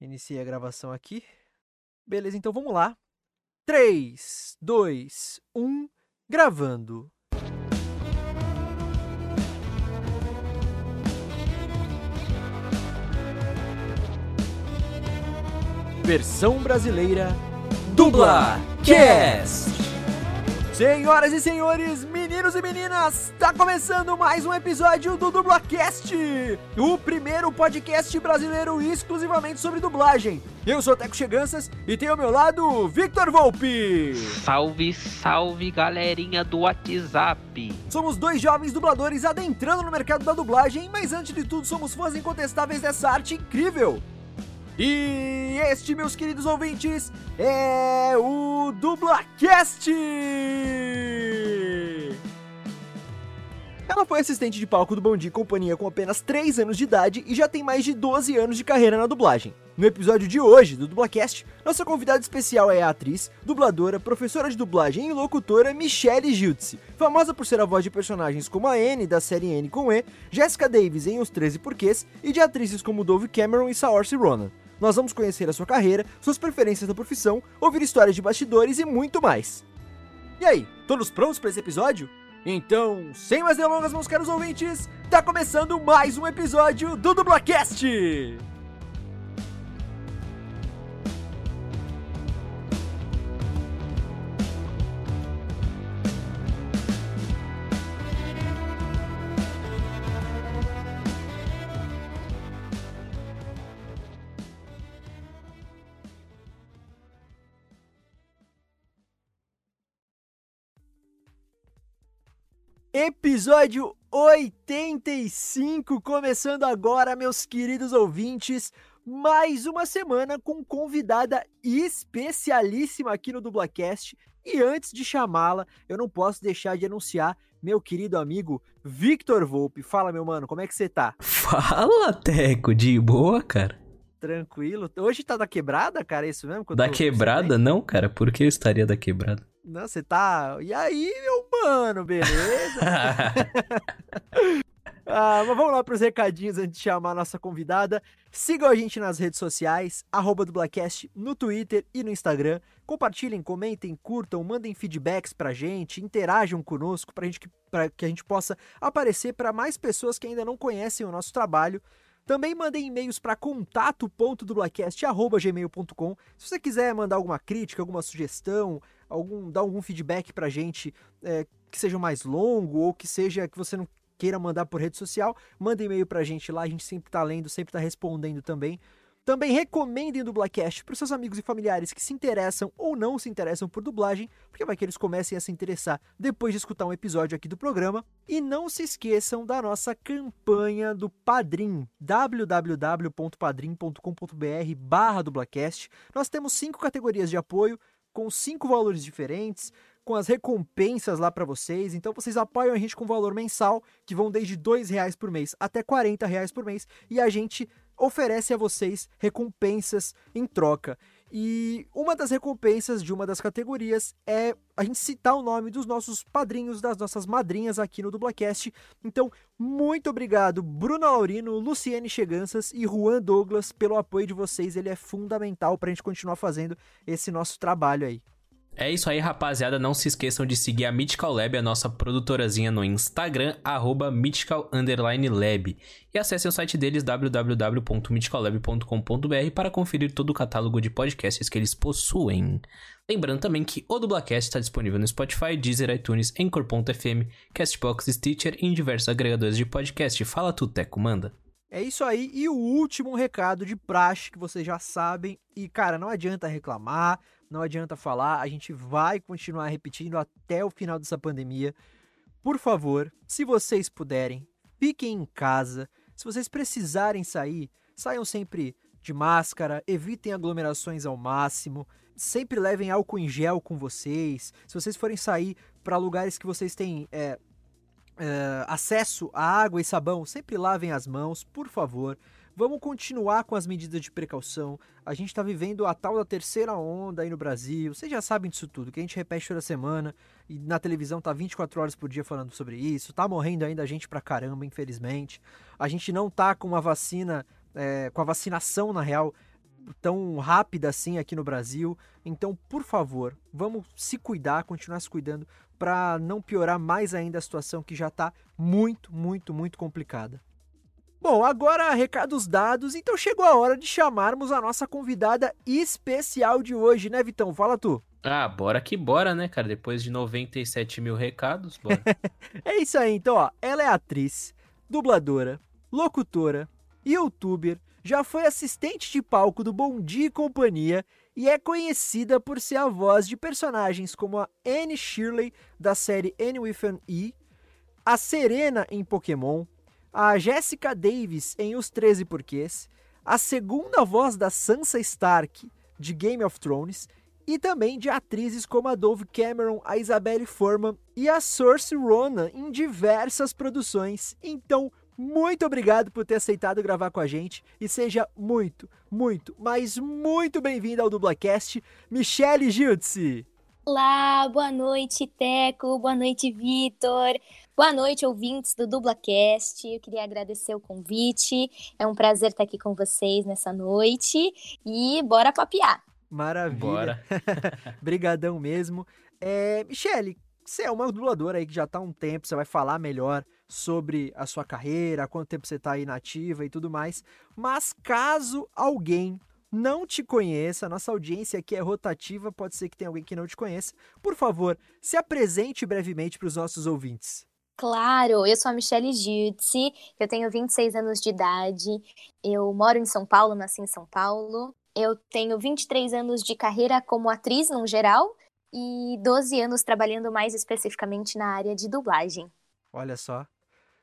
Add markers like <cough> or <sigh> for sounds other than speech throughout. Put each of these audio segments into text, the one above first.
Iniciei a gravação aqui. Beleza, então vamos lá. 3, 2, 1, gravando. Versão brasileira Dubla Cast. Senhoras e senhores, meninos e meninas, está começando mais um episódio do Dublacast, o primeiro podcast brasileiro exclusivamente sobre dublagem. Eu sou Teco Cheganças e tenho ao meu lado Victor Volpe. Salve, salve galerinha do WhatsApp. Somos dois jovens dubladores adentrando no mercado da dublagem, mas antes de tudo somos fãs incontestáveis dessa arte incrível. E este, meus queridos ouvintes, é o DublaCast! Ela foi assistente de palco do Bom Companhia com apenas 3 anos de idade e já tem mais de 12 anos de carreira na dublagem. No episódio de hoje do DublaCast, nossa convidada especial é a atriz, dubladora, professora de dublagem e locutora Michelle Giltze, famosa por ser a voz de personagens como a Anne da série N com E, Jessica Davis em Os 13 Porquês e de atrizes como Dove Cameron e Saoirse Ronan. Nós vamos conhecer a sua carreira, suas preferências na profissão, ouvir histórias de bastidores e muito mais. E aí, todos prontos para esse episódio? Então, sem mais delongas, meus caros ouvintes, tá começando mais um episódio do Dublacast! Episódio 85, começando agora, meus queridos ouvintes. Mais uma semana com convidada especialíssima aqui no Dublacast. E antes de chamá-la, eu não posso deixar de anunciar meu querido amigo Victor Volpe. Fala, meu mano, como é que você tá? Fala, Teco, de boa, cara? Tranquilo. Hoje tá da quebrada, cara, é isso mesmo? que Da quebrada, não, cara? Por que eu estaria da quebrada? Não, você tá. E aí, meu mano, beleza? <laughs> Ah, mas vamos lá para os recadinhos antes de chamar a nossa convidada. Sigam a gente nas redes sociais, arroba Dublacast, no Twitter e no Instagram. Compartilhem, comentem, curtam, mandem feedbacks pra gente, interajam conosco para gente, que- pra que a gente possa aparecer para mais pessoas que ainda não conhecem o nosso trabalho. Também mandem e-mails para contato.dublacast.gmail.com Se você quiser mandar alguma crítica, alguma sugestão, algum, dar algum feedback pra gente é, que seja mais longo ou que seja que você não queira mandar por rede social, manda e-mail pra gente lá, a gente sempre tá lendo, sempre tá respondendo também. Também recomendem o Dublacast para seus amigos e familiares que se interessam ou não se interessam por dublagem, porque vai que eles comecem a se interessar depois de escutar um episódio aqui do programa. E não se esqueçam da nossa campanha do Padrim, www.padrim.com.br barra dublacast. Nós temos cinco categorias de apoio, com cinco valores diferentes, com as recompensas lá para vocês. Então vocês apoiam a gente com valor mensal, que vão desde 2 reais por mês até 40 reais por mês, e a gente oferece a vocês recompensas em troca. E uma das recompensas de uma das categorias é a gente citar o nome dos nossos padrinhos, das nossas madrinhas aqui no Dublacast. Então, muito obrigado, Bruna Laurino, Luciene Cheganças e Juan Douglas, pelo apoio de vocês. Ele é fundamental para a gente continuar fazendo esse nosso trabalho aí. É isso aí, rapaziada. Não se esqueçam de seguir a Mythical Lab, a nossa produtorazinha no Instagram, arroba Lab. E acessem o site deles, www.mythicallab.com.br, para conferir todo o catálogo de podcasts que eles possuem. Lembrando também que o Dublacast está disponível no Spotify, Deezer, iTunes, Anchor.fm, Castbox, Stitcher e em diversos agregadores de podcast. Fala tu, Teco, manda. É isso aí. E o último recado de praxe que vocês já sabem. E, cara, não adianta reclamar, não adianta falar. A gente vai continuar repetindo até o final dessa pandemia. Por favor, se vocês puderem, fiquem em casa. Se vocês precisarem sair, saiam sempre de máscara, evitem aglomerações ao máximo. Sempre levem álcool em gel com vocês. Se vocês forem sair para lugares que vocês têm é, é, acesso a água e sabão, sempre lavem as mãos, por favor. Vamos continuar com as medidas de precaução. A gente está vivendo a tal da terceira onda aí no Brasil. Vocês já sabem disso tudo, que a gente repete toda semana. E na televisão tá 24 horas por dia falando sobre isso. Tá morrendo ainda gente pra caramba, infelizmente. A gente não tá com uma vacina, é, com a vacinação, na real, tão rápida assim aqui no Brasil. Então, por favor, vamos se cuidar, continuar se cuidando para não piorar mais ainda a situação que já está muito, muito, muito complicada. Bom, agora recados dados, então chegou a hora de chamarmos a nossa convidada especial de hoje, né, Vitão? Fala tu. Ah, bora que bora, né, cara? Depois de 97 mil recados, bora. <laughs> é isso aí, então, ó. Ela é atriz, dubladora, locutora, youtuber, já foi assistente de palco do Bom Dia e Companhia e é conhecida por ser a voz de personagens como a Anne Shirley da série Anne with an E, a Serena em Pokémon, a Jessica Davis em Os 13 Porquês, a segunda voz da Sansa Stark de Game of Thrones e também de atrizes como a Dove Cameron, a Isabelle Forman e a Saoirse Ronan em diversas produções. Então, muito obrigado por ter aceitado gravar com a gente e seja muito, muito, mas muito bem-vindo ao Dublacast, Michele Giltzi. Olá, boa noite, Teco, boa noite, Vitor. Boa noite, ouvintes do Dublacast. Eu queria agradecer o convite. É um prazer estar aqui com vocês nessa noite e bora papiar. Maravilha. Bora. <laughs> Brigadão mesmo. É, Michele, você é uma dubladora aí que já está há um tempo, você vai falar melhor sobre a sua carreira, quanto tempo você está aí nativa e tudo mais. Mas caso alguém não te conheça, nossa audiência aqui é rotativa, pode ser que tenha alguém que não te conheça. Por favor, se apresente brevemente para os nossos ouvintes. Claro, eu sou a Michelle Giudice, eu tenho 26 anos de idade, eu moro em São Paulo, nasci em São Paulo. Eu tenho 23 anos de carreira como atriz no geral e 12 anos trabalhando mais especificamente na área de dublagem. Olha só,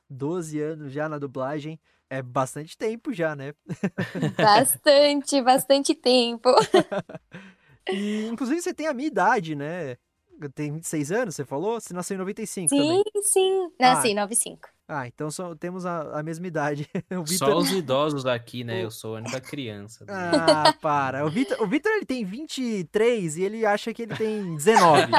12 anos já na dublagem. É bastante tempo já, né? <laughs> Bastante, bastante tempo. <laughs> e, inclusive, você tem a minha idade, né? Tem 26 anos, você falou? Você nasceu em 95 sim, também. Sim, sim. Nasci em ah. 95. Ah, então só, temos a, a mesma idade. <laughs> Victor... Só os idosos aqui, né? Eu sou a única criança. Ah, para. O Vitor, o Victor ele tem 23 e ele acha que ele tem 19.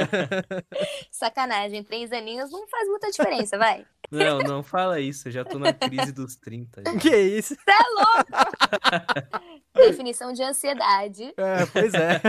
<laughs> Sacanagem, três aninhos não faz muita diferença, vai. Não, não fala isso, eu já tô na crise dos 30. Já. Que isso? Você é louco! <laughs> Definição de ansiedade. É, pois é.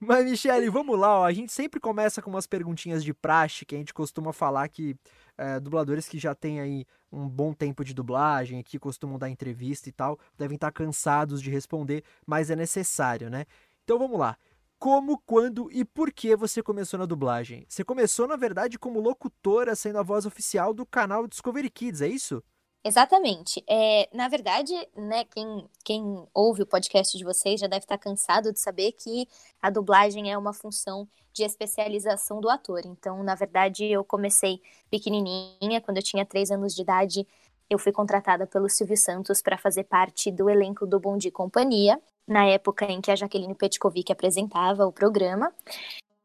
Mas, Michele, vamos lá, ó. A gente sempre começa com umas perguntinhas de praxe, que a gente costuma falar que é, dubladores que já têm aí um bom tempo de dublagem, que costumam dar entrevista e tal, devem estar cansados de responder, mas é necessário, né? Então vamos lá. Como, quando e por que você começou na dublagem? Você começou, na verdade, como locutora, sendo a voz oficial do canal Discovery Kids, é isso? Exatamente. É, na verdade, né, quem, quem ouve o podcast de vocês já deve estar cansado de saber que a dublagem é uma função de especialização do ator. Então, na verdade, eu comecei pequenininha, quando eu tinha três anos de idade, eu fui contratada pelo Silvio Santos para fazer parte do elenco do Bom Dia Companhia, na época em que a Jaqueline Petkovic apresentava o programa.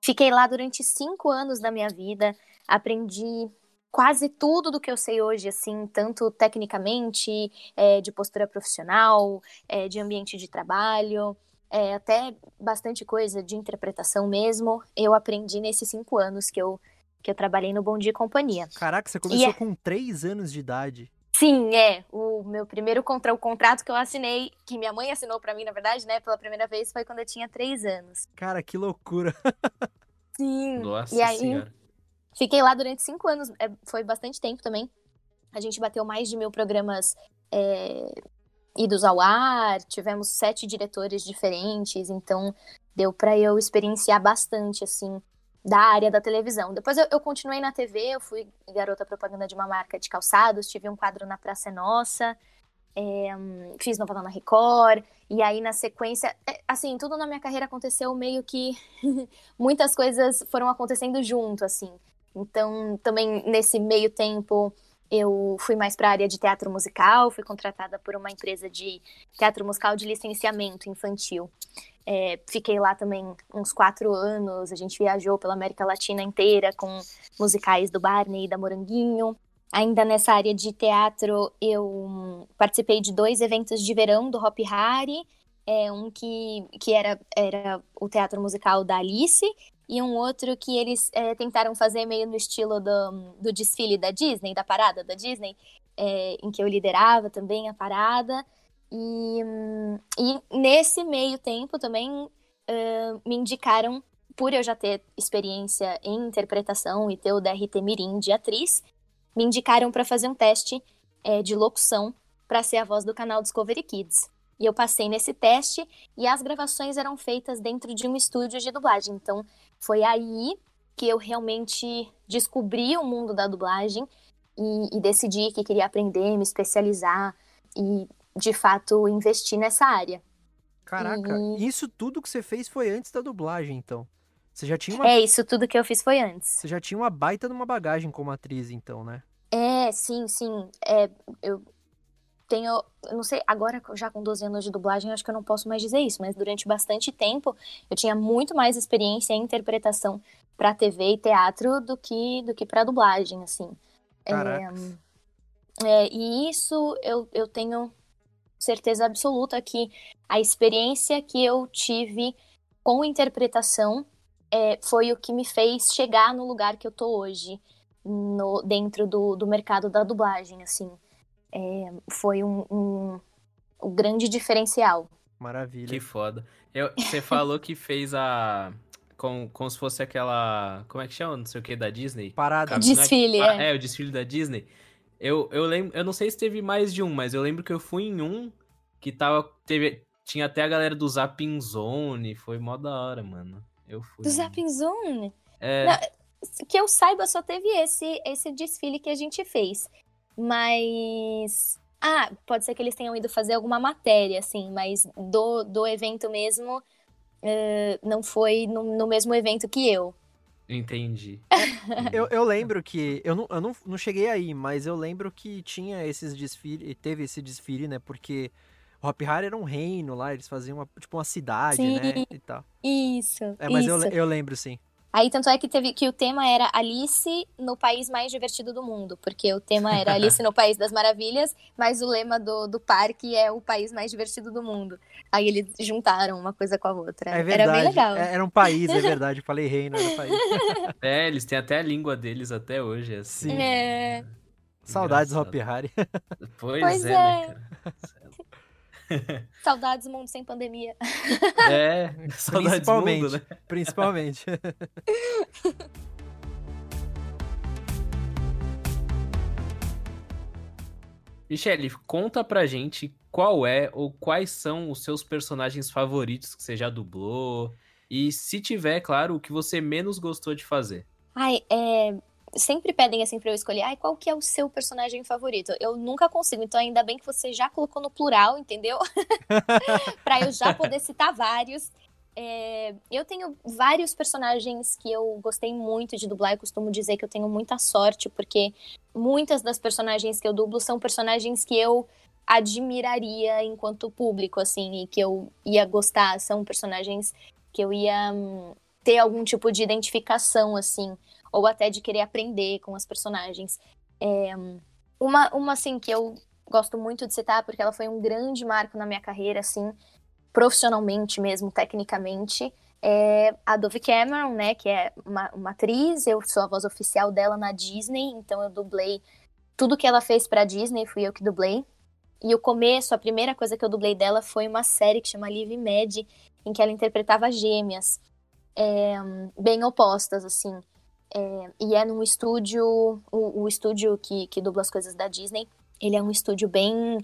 Fiquei lá durante cinco anos da minha vida, aprendi quase tudo do que eu sei hoje, assim, tanto tecnicamente, é, de postura profissional, é, de ambiente de trabalho, é, até bastante coisa de interpretação mesmo, eu aprendi nesses cinco anos que eu, que eu trabalhei no Bom Dia e Companhia. Caraca, você começou é com três anos de idade. Sim, é. O meu primeiro contra o contrato que eu assinei, que minha mãe assinou para mim, na verdade, né, pela primeira vez, foi quando eu tinha três anos. Cara, que loucura. <laughs> Sim. Nossa e aí, senhora. Fiquei lá durante cinco anos, é, foi bastante tempo também. A gente bateu mais de mil programas é, idos ao ar, tivemos sete diretores diferentes, então deu para eu experienciar bastante, assim, da área da televisão. Depois eu, eu, continuei na TV, eu fui garota propaganda de uma marca de calçados, tive um quadro na Praça é Nossa, é, fiz novela na Record, e aí na sequência, é, assim, tudo na minha carreira aconteceu meio que <laughs> muitas coisas foram acontecendo junto, assim. Então, também nesse meio tempo, eu fui mais para a área de teatro musical, fui contratada por uma empresa de teatro musical de licenciamento infantil. É, fiquei lá também uns quatro anos, a gente viajou pela América Latina inteira com musicais do Barney e da Moranguinho. Ainda nessa área de teatro, eu participei de dois eventos de verão do Hop Hari, é, um que, que era, era o teatro musical da Alice e um outro que eles é, tentaram fazer meio no estilo do, do desfile da Disney, da parada da Disney, é, em que eu liderava também a parada. E, e nesse meio tempo também uh, me indicaram, por eu já ter experiência em interpretação e ter o DRT Mirim de atriz, me indicaram para fazer um teste é, de locução para ser a voz do canal Discovery Kids. E eu passei nesse teste e as gravações eram feitas dentro de um estúdio de dublagem. Então foi aí que eu realmente descobri o mundo da dublagem e, e decidi que queria aprender, me especializar e de fato investir nessa área. Caraca, e... isso tudo que você fez foi antes da dublagem, então. Você já tinha uma... É, isso tudo que eu fiz foi antes. Você já tinha uma baita de uma bagagem como atriz, então, né? É, sim, sim. É, eu tenho, não sei, agora já com 12 anos de dublagem, acho que eu não posso mais dizer isso, mas durante bastante tempo eu tinha muito mais experiência em interpretação para TV e teatro do que do que para dublagem, assim. É, é, e isso eu, eu tenho certeza absoluta que a experiência que eu tive com interpretação é, foi o que me fez chegar no lugar que eu tô hoje, no, dentro do, do mercado da dublagem, assim. É, foi um, um, um, grande diferencial. Maravilha. Que foda. Eu, você <laughs> falou que fez a. Como, como se fosse aquela. Como é que chama? Não sei o que, da Disney? Parada. Desfile, é. É, o desfile da Disney. Eu, eu lembro, eu não sei se teve mais de um, mas eu lembro que eu fui em um que tava. Teve, tinha até a galera do Zapping Zone. Foi mó da hora, mano. Eu fui. Do Zapping Zone? É. Não, que eu saiba, só teve esse, esse desfile que a gente fez. Mas. Ah, pode ser que eles tenham ido fazer alguma matéria, assim, mas do, do evento mesmo, uh, não foi no, no mesmo evento que eu. Entendi. <laughs> eu, eu lembro que. Eu, não, eu não, não cheguei aí, mas eu lembro que tinha esses desfiles. Teve esse desfile, né? Porque Hop Hari era um reino lá, eles faziam uma, tipo uma cidade, sim, né? E tal. Isso. É, mas isso. Eu, eu lembro, sim. Aí, tanto é que teve que o tema era Alice no país mais divertido do mundo, porque o tema era <laughs> Alice no País das Maravilhas, mas o lema do, do parque é o país mais divertido do mundo. Aí eles juntaram uma coisa com a outra. É verdade. Era bem legal. É, era um país, é <laughs> verdade. Eu falei reino, era um país. É, eles têm até a língua deles até hoje, assim. Sim. É. Saudades do Hop Hari. Pois, Pois é, é. né, cara? <laughs> <laughs> Saudades mundo sem pandemia. É, <laughs> saudades Principalmente. mundo, né? <laughs> Principalmente. Michele, conta pra gente qual é ou quais são os seus personagens favoritos que você já dublou. E se tiver, claro, o que você menos gostou de fazer. Ai, é. Sempre pedem assim pra eu escolher, ai, qual que é o seu personagem favorito? Eu nunca consigo, então ainda bem que você já colocou no plural, entendeu? <laughs> pra eu já poder citar vários. É, eu tenho vários personagens que eu gostei muito de dublar. Eu costumo dizer que eu tenho muita sorte, porque muitas das personagens que eu dublo são personagens que eu admiraria enquanto público, assim, e que eu ia gostar. São personagens que eu ia hum, ter algum tipo de identificação, assim, ou até de querer aprender com as personagens. É, uma, uma, assim, que eu gosto muito de citar, porque ela foi um grande marco na minha carreira, assim, profissionalmente mesmo, tecnicamente, é a Dove Cameron, né, que é uma, uma atriz, eu sou a voz oficial dela na Disney, então eu dublei tudo que ela fez pra Disney, fui eu que dublei. E o começo, a primeira coisa que eu dublei dela foi uma série que chama Live Mad, em que ela interpretava gêmeas, é, bem opostas, assim. É, e é num estúdio, o, o estúdio que, que dubla as coisas da Disney, ele é um estúdio bem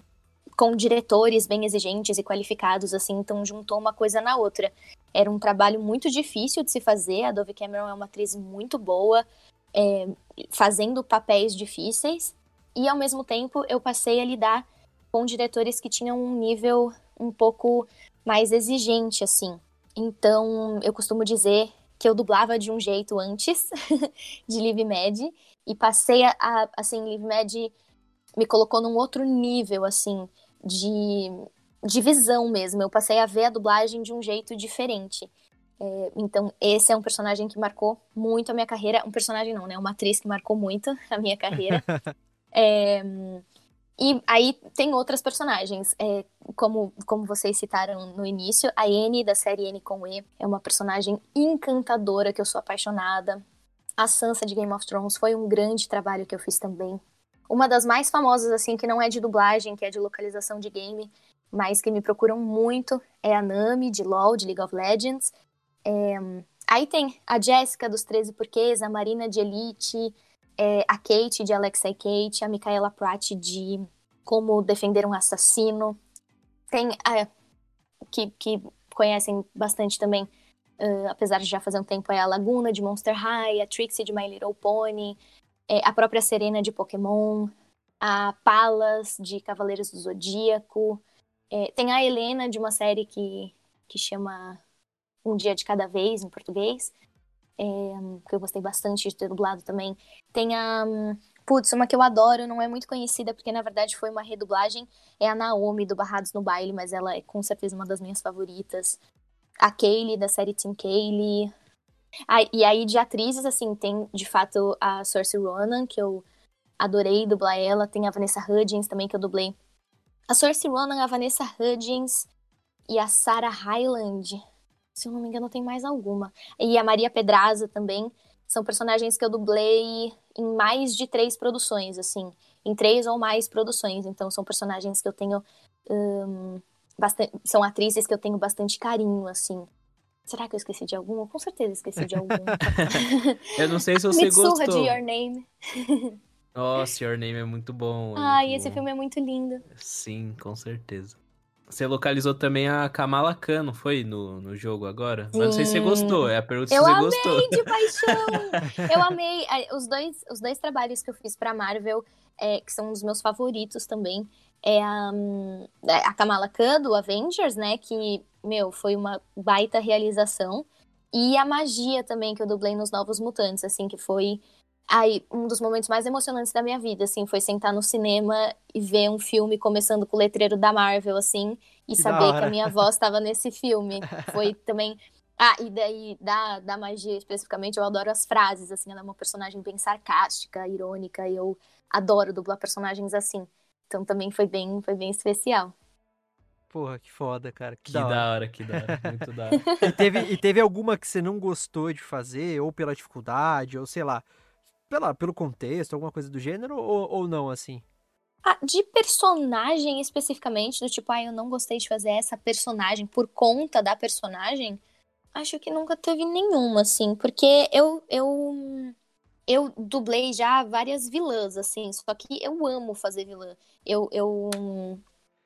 com diretores bem exigentes e qualificados, assim, então juntou uma coisa na outra. Era um trabalho muito difícil de se fazer, a Dove Cameron é uma atriz muito boa, é, fazendo papéis difíceis, e ao mesmo tempo eu passei a lidar com diretores que tinham um nível um pouco mais exigente, assim. Então, eu costumo dizer que eu dublava de um jeito antes <laughs> de Live Med, e passei a, a assim, Live Med me colocou num outro nível, assim, de, de visão mesmo. Eu passei a ver a dublagem de um jeito diferente. É, então, esse é um personagem que marcou muito a minha carreira. Um personagem não, né? Uma atriz que marcou muito <laughs> a minha carreira. <laughs> é, e aí tem outras personagens. É, como, como vocês citaram no início, a N da série N com E é uma personagem encantadora que eu sou apaixonada. A Sansa de Game of Thrones foi um grande trabalho que eu fiz também. Uma das mais famosas, assim, que não é de dublagem, que é de localização de game, mas que me procuram muito é a Nami, de LoL, de League of Legends. É, aí tem a Jéssica, dos 13 Porquês, a Marina, de Elite, é, a Kate, de Alexei Kate, a Micaela Pratt, de Como Defender um Assassino. Tem a... que, que conhecem bastante também, uh, apesar de já fazer um tempo, é a Laguna, de Monster High, a Trixie, de My Little Pony, é, a própria Serena, de Pokémon, a Palas, de Cavaleiros do Zodíaco, é, tem a Helena, de uma série que, que chama Um Dia de Cada Vez, em português, é, que eu gostei bastante de ter dublado também. Tem a. Putz, uma que eu adoro, não é muito conhecida, porque na verdade foi uma redublagem, é a Naomi, do Barrados no Baile, mas ela é com certeza uma das minhas favoritas. A Kaylee, da série Team Kaylee. Ah, e aí, de atrizes, assim, tem de fato a Cersei Ronan, que eu adorei dublar ela. Tem a Vanessa Hudgens também, que eu dublei a Cersei Ronan, a Vanessa Hudgens e a Sarah Hyland. Se eu não me engano, tem mais alguma. E a Maria Pedraza também. São personagens que eu dublei em mais de três produções, assim. Em três ou mais produções. Então, são personagens que eu tenho. Um, bastante, são atrizes que eu tenho bastante carinho, assim. Será que eu esqueci de alguma? Com certeza esqueci de alguma. <laughs> eu não sei se você Mitsurra gostou. de Your Name. Nossa, Your Name é muito bom. Ai, muito esse bom. filme é muito lindo. Sim, com certeza. Você localizou também a Kamala Khan, não foi? No, no jogo agora? Mas não sei se você Sim. gostou. É a pergunta se Eu você amei gostou. de paixão! <laughs> Eu amei. Os dois, os dois trabalhos que eu fiz pra Marvel, é, que são os meus favoritos também, é a, hum, é a Kamala Khan, do Avengers, né? Que, meu, foi uma baita realização. E a magia também que eu dublei nos Novos Mutantes, assim, que foi aí um dos momentos mais emocionantes da minha vida, assim, foi sentar no cinema e ver um filme começando com o letreiro da Marvel, assim, e Que saber que a minha voz estava nesse filme. <laughs> Foi também ah, e daí, da, da magia especificamente, eu adoro as frases, assim, ela é uma personagem bem sarcástica, irônica, e eu adoro dublar personagens assim. Então também foi bem, foi bem especial. Porra, que foda, cara. Que, Que da hora. da hora, que da hora. Muito da <laughs> hora. E teve, e teve alguma que você não gostou de fazer, ou pela dificuldade, ou sei lá, pela, pelo contexto, alguma coisa do gênero, ou, ou não, assim? Ah, de personagem especificamente, do tipo, ah, eu não gostei de fazer essa personagem por conta da personagem, acho que nunca teve nenhuma, assim, porque eu, eu, eu dublei já várias vilãs, assim, só que eu amo fazer vilã. Eu, eu,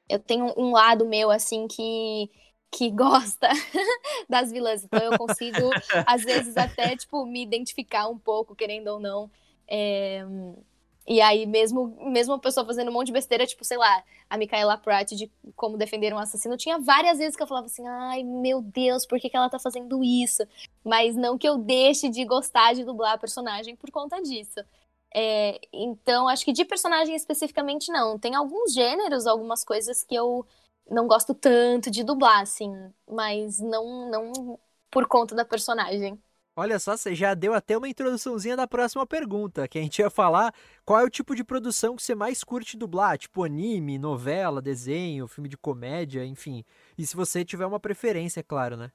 eu tenho um lado meu, assim, que, que gosta <laughs> das vilãs, então eu consigo, às vezes, até, tipo, me identificar um pouco, querendo ou não. É, E aí, mesmo, mesmo a pessoa fazendo um monte de besteira, tipo, sei lá, a Micaela Pratt de como defender um assassino, tinha várias vezes que eu falava assim, ai, meu Deus, por que, que ela tá fazendo isso? Mas não que eu deixe de gostar de dublar a personagem por conta disso. É, então, acho que de personagem especificamente não. Tem alguns gêneros, algumas coisas que eu não gosto tanto de dublar, assim, mas não, não por conta da personagem. Olha só, você já deu até uma introduçãozinha da próxima pergunta, que a gente ia falar qual é o tipo de produção que você mais curte dublar, tipo anime, novela, desenho, filme de comédia, enfim. E se você tiver uma preferência, é claro, né?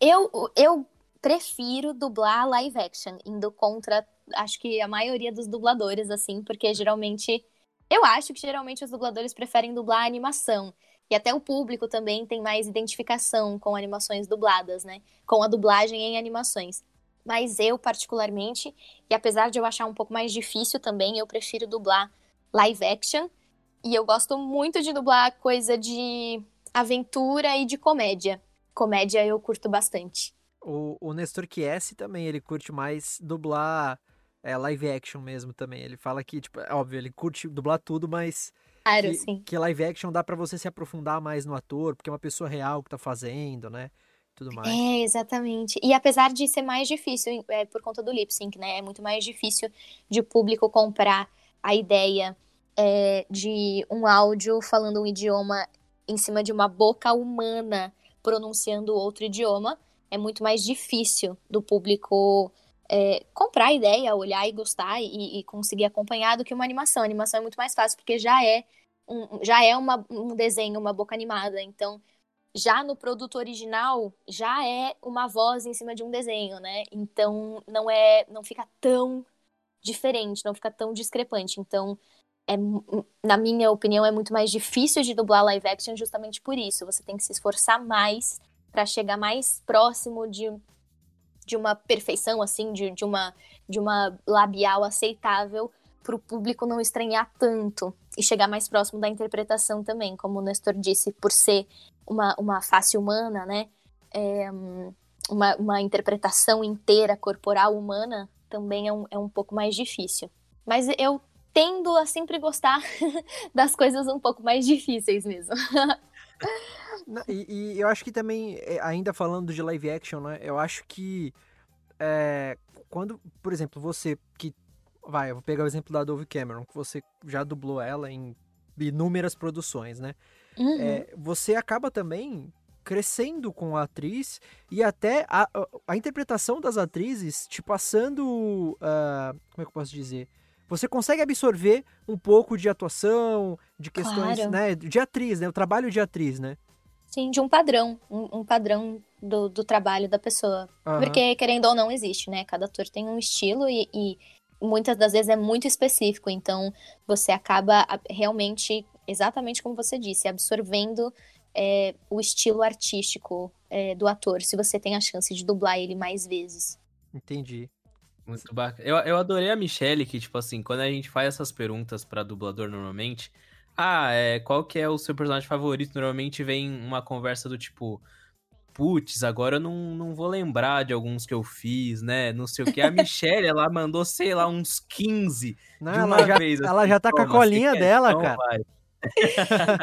Eu, eu prefiro dublar live action, indo contra, acho que a maioria dos dubladores, assim, porque geralmente. Eu acho que geralmente os dubladores preferem dublar animação. E até o público também tem mais identificação com animações dubladas, né? Com a dublagem em animações. Mas eu, particularmente, e apesar de eu achar um pouco mais difícil também, eu prefiro dublar live action. E eu gosto muito de dublar coisa de aventura e de comédia. Comédia eu curto bastante. O, o Nestor Chiesi também, ele curte mais dublar é, live action mesmo também. Ele fala que, tipo, é óbvio, ele curte dublar tudo, mas Claro, que, sim. que live action dá pra você se aprofundar mais no ator, porque é uma pessoa real que tá fazendo, né? Tudo mais. É, exatamente. E apesar de ser mais difícil, é, por conta do lip sync, né? É muito mais difícil de o público comprar a ideia é, de um áudio falando um idioma em cima de uma boca humana pronunciando outro idioma. É muito mais difícil do público é, comprar a ideia, olhar e gostar e, e conseguir acompanhar do que uma animação. A animação é muito mais fácil porque já é um, já é uma, um desenho, uma boca animada. Então, já no produto original, já é uma voz em cima de um desenho, né? Então, não é, não fica tão diferente, não fica tão discrepante. Então, é, na minha opinião, é muito mais difícil de dublar live action justamente por isso. Você tem que se esforçar mais para chegar mais próximo de, de uma perfeição, assim, de, de, uma, de uma labial aceitável para o público não estranhar tanto e chegar mais próximo da interpretação também, como o Nestor disse, por ser uma, uma face humana, né? É, uma, uma interpretação inteira corporal humana também é um, é um pouco mais difícil. Mas eu tendo a sempre gostar <laughs> das coisas um pouco mais difíceis mesmo. <laughs> e, e, eu acho que também, é, ainda falando de live action, né? Eu acho que é, quando, por exemplo, você que. Vai, eu vou pegar o exemplo da Dove Cameron, que você já dublou ela em inúmeras produções, né? Uhum. É, você acaba também crescendo com a atriz e até a, a interpretação das atrizes te passando. Uh, como é que eu posso dizer? você consegue absorver um pouco de atuação, de questões, claro. né, de atriz, né, o trabalho de atriz, né? Sim, de um padrão, um, um padrão do, do, trabalho da pessoa. Uhum. Porque, querendo ou não, existe, né? Cada ator tem um estilo e, e muitas das vezes é muito específico, então você acaba realmente, exatamente como você disse, absorvendo é, o estilo artístico é, do ator, se você tem a chance de dublar ele mais vezes. Entendi. Muito bacana. Eu, eu adorei a Michelle, que, tipo assim, quando a gente faz essas perguntas pra dublador normalmente, ah, é, qual que é o seu personagem favorito? Normalmente vem uma conversa do tipo, putz, agora eu não, não vou lembrar de alguns que eu fiz, né? Não sei o que. A Michelle, ela mandou, sei lá, uns 15 não, de uma ela vez. Já, assim, ela já tá com a colinha dela, então, cara. Vai.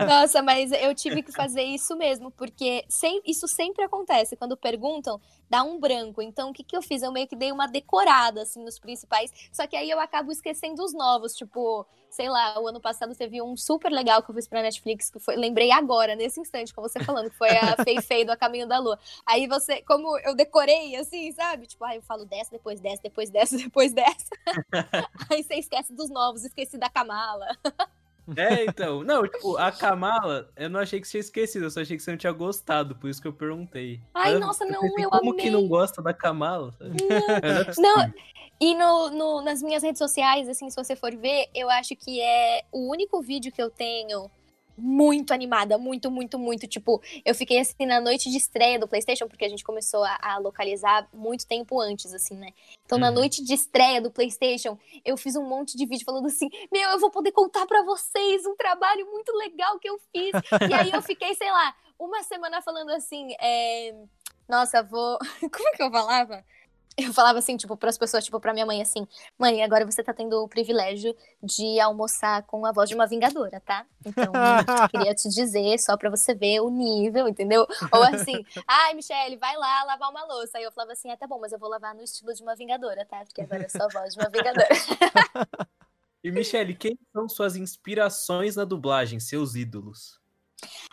Nossa, mas eu tive que fazer isso mesmo, porque sem, isso sempre acontece. Quando perguntam, dá um branco. Então, o que, que eu fiz? Eu meio que dei uma decorada, assim, nos principais. Só que aí eu acabo esquecendo os novos. Tipo, sei lá, o ano passado teve um super legal que eu fiz pra Netflix, que foi. Lembrei agora, nesse instante, com você falando, que foi a <laughs> Fei Fei do A Caminho da Lua. Aí você, como eu decorei, assim, sabe? Tipo, aí eu falo dessa, depois dessa, depois dessa, <laughs> depois dessa. <laughs> aí você esquece dos novos, esqueci da Kamala. É, então. Não, tipo, a Kamala, eu não achei que você tinha esquecido, eu só achei que você não tinha gostado, por isso que eu perguntei. Ai, eu, nossa, não, eu, eu como amei. que não gosta da Kamala? Não, não e no, no, nas minhas redes sociais, assim, se você for ver, eu acho que é o único vídeo que eu tenho muito animada, muito, muito, muito. Tipo, eu fiquei assim na noite de estreia do PlayStation, porque a gente começou a, a localizar muito tempo antes, assim, né? Então, uhum. na noite de estreia do PlayStation, eu fiz um monte de vídeo falando assim: Meu, eu vou poder contar para vocês um trabalho muito legal que eu fiz. e aí eu fiquei, sei lá, uma semana falando assim: é... Nossa, vou. <laughs> Como é que eu falava? Eu falava assim, tipo, para as pessoas, tipo, para minha mãe, assim: mãe, agora você tá tendo o privilégio de almoçar com a voz de uma vingadora, tá? Então, <laughs> queria te dizer, só para você ver o nível, entendeu? Ou assim: ai, Michelle, vai lá lavar uma louça. Aí eu falava assim: ah, tá bom, mas eu vou lavar no estilo de uma vingadora, tá? Porque agora eu sou a voz de uma vingadora. <laughs> e, Michelle, quem são suas inspirações na dublagem, seus ídolos?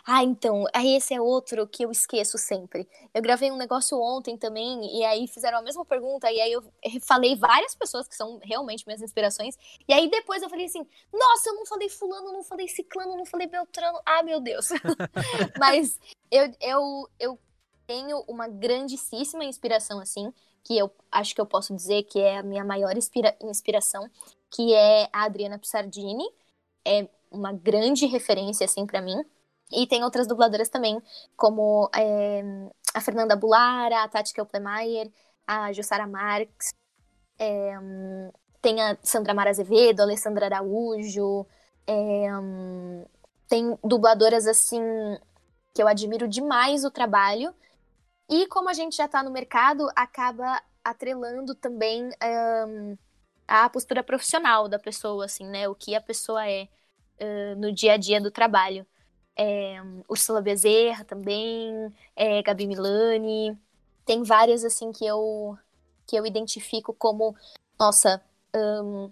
Ah, então, aí esse é outro que eu esqueço sempre. Eu gravei um negócio ontem também, e aí fizeram a mesma pergunta, e aí eu falei várias pessoas que são realmente minhas inspirações, e aí depois eu falei assim, nossa, eu não falei fulano, não falei ciclano, não falei beltrano, ah, meu Deus. <laughs> <laughs> Mas eu, eu, eu tenho uma grandíssima inspiração, assim, que eu acho que eu posso dizer que é a minha maior inspira inspiração, que é a Adriana Pissardini, é uma grande referência, assim, para mim, e tem outras dubladoras também, como é, a Fernanda Bulara, a Tati Kelplemeyer, a Jussara Marx, é, tem a Sandra Mara Azevedo, a Alessandra Araújo, é, tem dubladoras assim que eu admiro demais o trabalho. E como a gente já está no mercado, acaba atrelando também um, a postura profissional da pessoa, assim, né? O que a pessoa é uh, no dia a dia do trabalho é, Ursula Bezerra também, é, Gabi Milani. Tem várias, assim, que eu, que eu identifico como, nossa, um,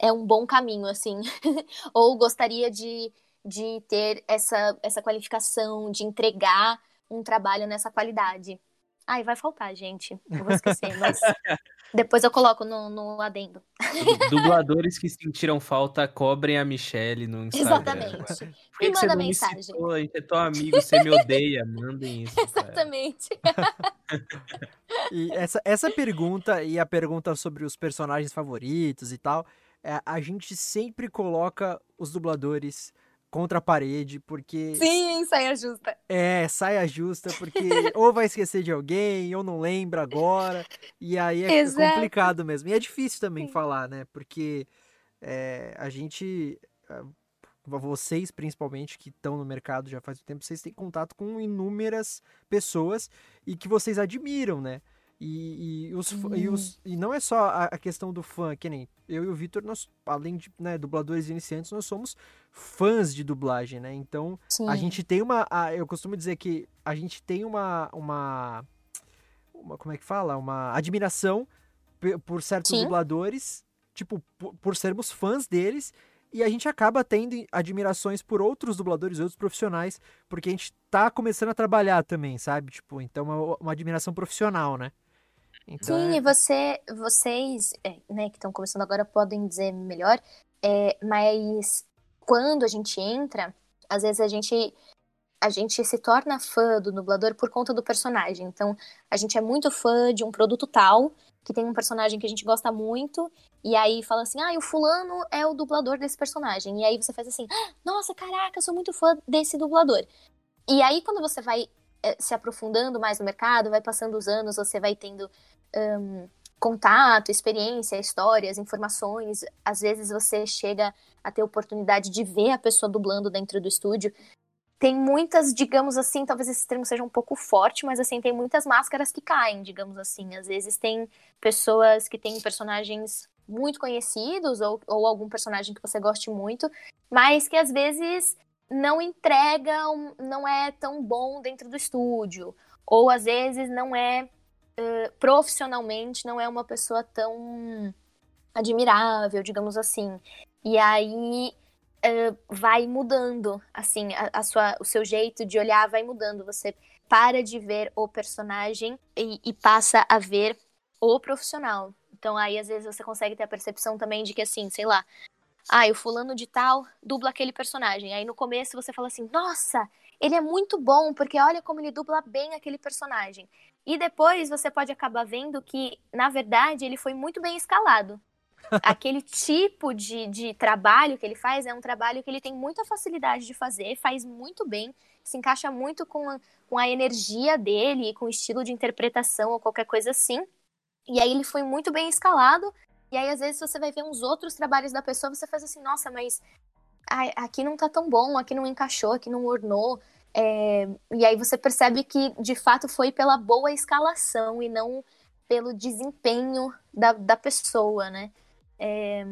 é um bom caminho, assim. <laughs> Ou gostaria de, de ter essa, essa qualificação, de entregar um trabalho nessa qualidade. Ai, vai faltar, gente. Eu vou esquecer, <laughs> mas depois eu coloco no, no adendo. Dubladores que sentiram falta, cobrem a Michelle no Instagram. Exatamente. Por que, me manda mensagem. Citou? A gente é teu amigo, você me odeia. Mandem isso. Exatamente. <laughs> e essa, essa pergunta e a pergunta sobre os personagens favoritos e tal, é, a gente sempre coloca os dubladores contra a parede, porque. Sim, saia justa. É, saia justa, porque <laughs> ou vai esquecer de alguém, ou não lembra agora. E aí é Exato. complicado mesmo. E é difícil também Sim. falar, né? Porque é, a gente. Vocês, principalmente, que estão no mercado já faz um tempo, vocês têm contato com inúmeras pessoas e que vocês admiram, né? E, e, os, e, os- e não é só a, a questão do fã, que nem eu e o Vitor, nós, além de né, dubladores iniciantes, nós somos fãs de dublagem, né? Então, Sim. a gente tem uma. a- eu costumo dizer que a gente tem uma. uma, uma- como é que fala? Uma admiração por certos Sim. dubladores, tipo, por, por sermos fãs deles. E a gente acaba tendo admirações por outros dubladores, outros profissionais, porque a gente tá começando a trabalhar também, sabe? Tipo, então é uma, uma admiração profissional, né? Então, Sim, é- e você, vocês, é, né, que estão começando agora podem dizer melhor, é, mas quando a gente entra, às vezes a gente a gente se torna fã do dublador por conta do personagem. Então, a gente é muito fã de um produto tal, que tem um personagem que a gente gosta muito, e aí fala assim: "Ah, o fulano é o dublador desse personagem". E aí você faz assim: "Ah, "Nossa, caraca, eu sou muito fã desse dublador". E aí quando você vai se aprofundando mais no mercado, vai passando os anos, você vai tendo ahn, contato, experiência, histórias, informações. Às vezes você chega a ter oportunidade de ver a pessoa dublando dentro do estúdio. Tem muitas, digamos assim, talvez esse termo seja um pouco forte, mas assim, tem muitas máscaras que caem, digamos assim. Às vezes tem pessoas que têm personagens muito conhecidos ou, ou algum personagem que você goste muito, mas que às vezes não entregam, não é tão bom dentro do estúdio, ou às vezes não é eh, profissionalmente, não é uma pessoa tão admirável, digamos assim. E aí eh, vai mudando, assim, a, a sua, o seu jeito de olhar vai mudando. Você para de ver o personagem e, e passa a ver o profissional. Então aí às vezes você consegue ter a percepção também de que assim, sei lá, ah, o fulano de tal dubla aquele personagem. Aí no começo você fala assim, nossa, ele é muito bom, porque olha como ele dubla bem aquele personagem. E depois você pode acabar vendo que, na verdade, ele foi muito bem escalado. <laughs> Aquele tipo de, de trabalho que ele faz é um trabalho que ele tem muita facilidade de fazer, faz muito bem, se encaixa muito com a, com a energia dele com o estilo de interpretação ou qualquer coisa assim. E aí ele foi muito bem escalado. E aí, às vezes, você vai ver uns outros trabalhos da pessoa, você faz assim, nossa, mas aqui não tá tão bom, aqui não encaixou, aqui não ornou. É, e aí você percebe que, de fato, foi pela boa escalação e não pelo desempenho da, da pessoa, né? É,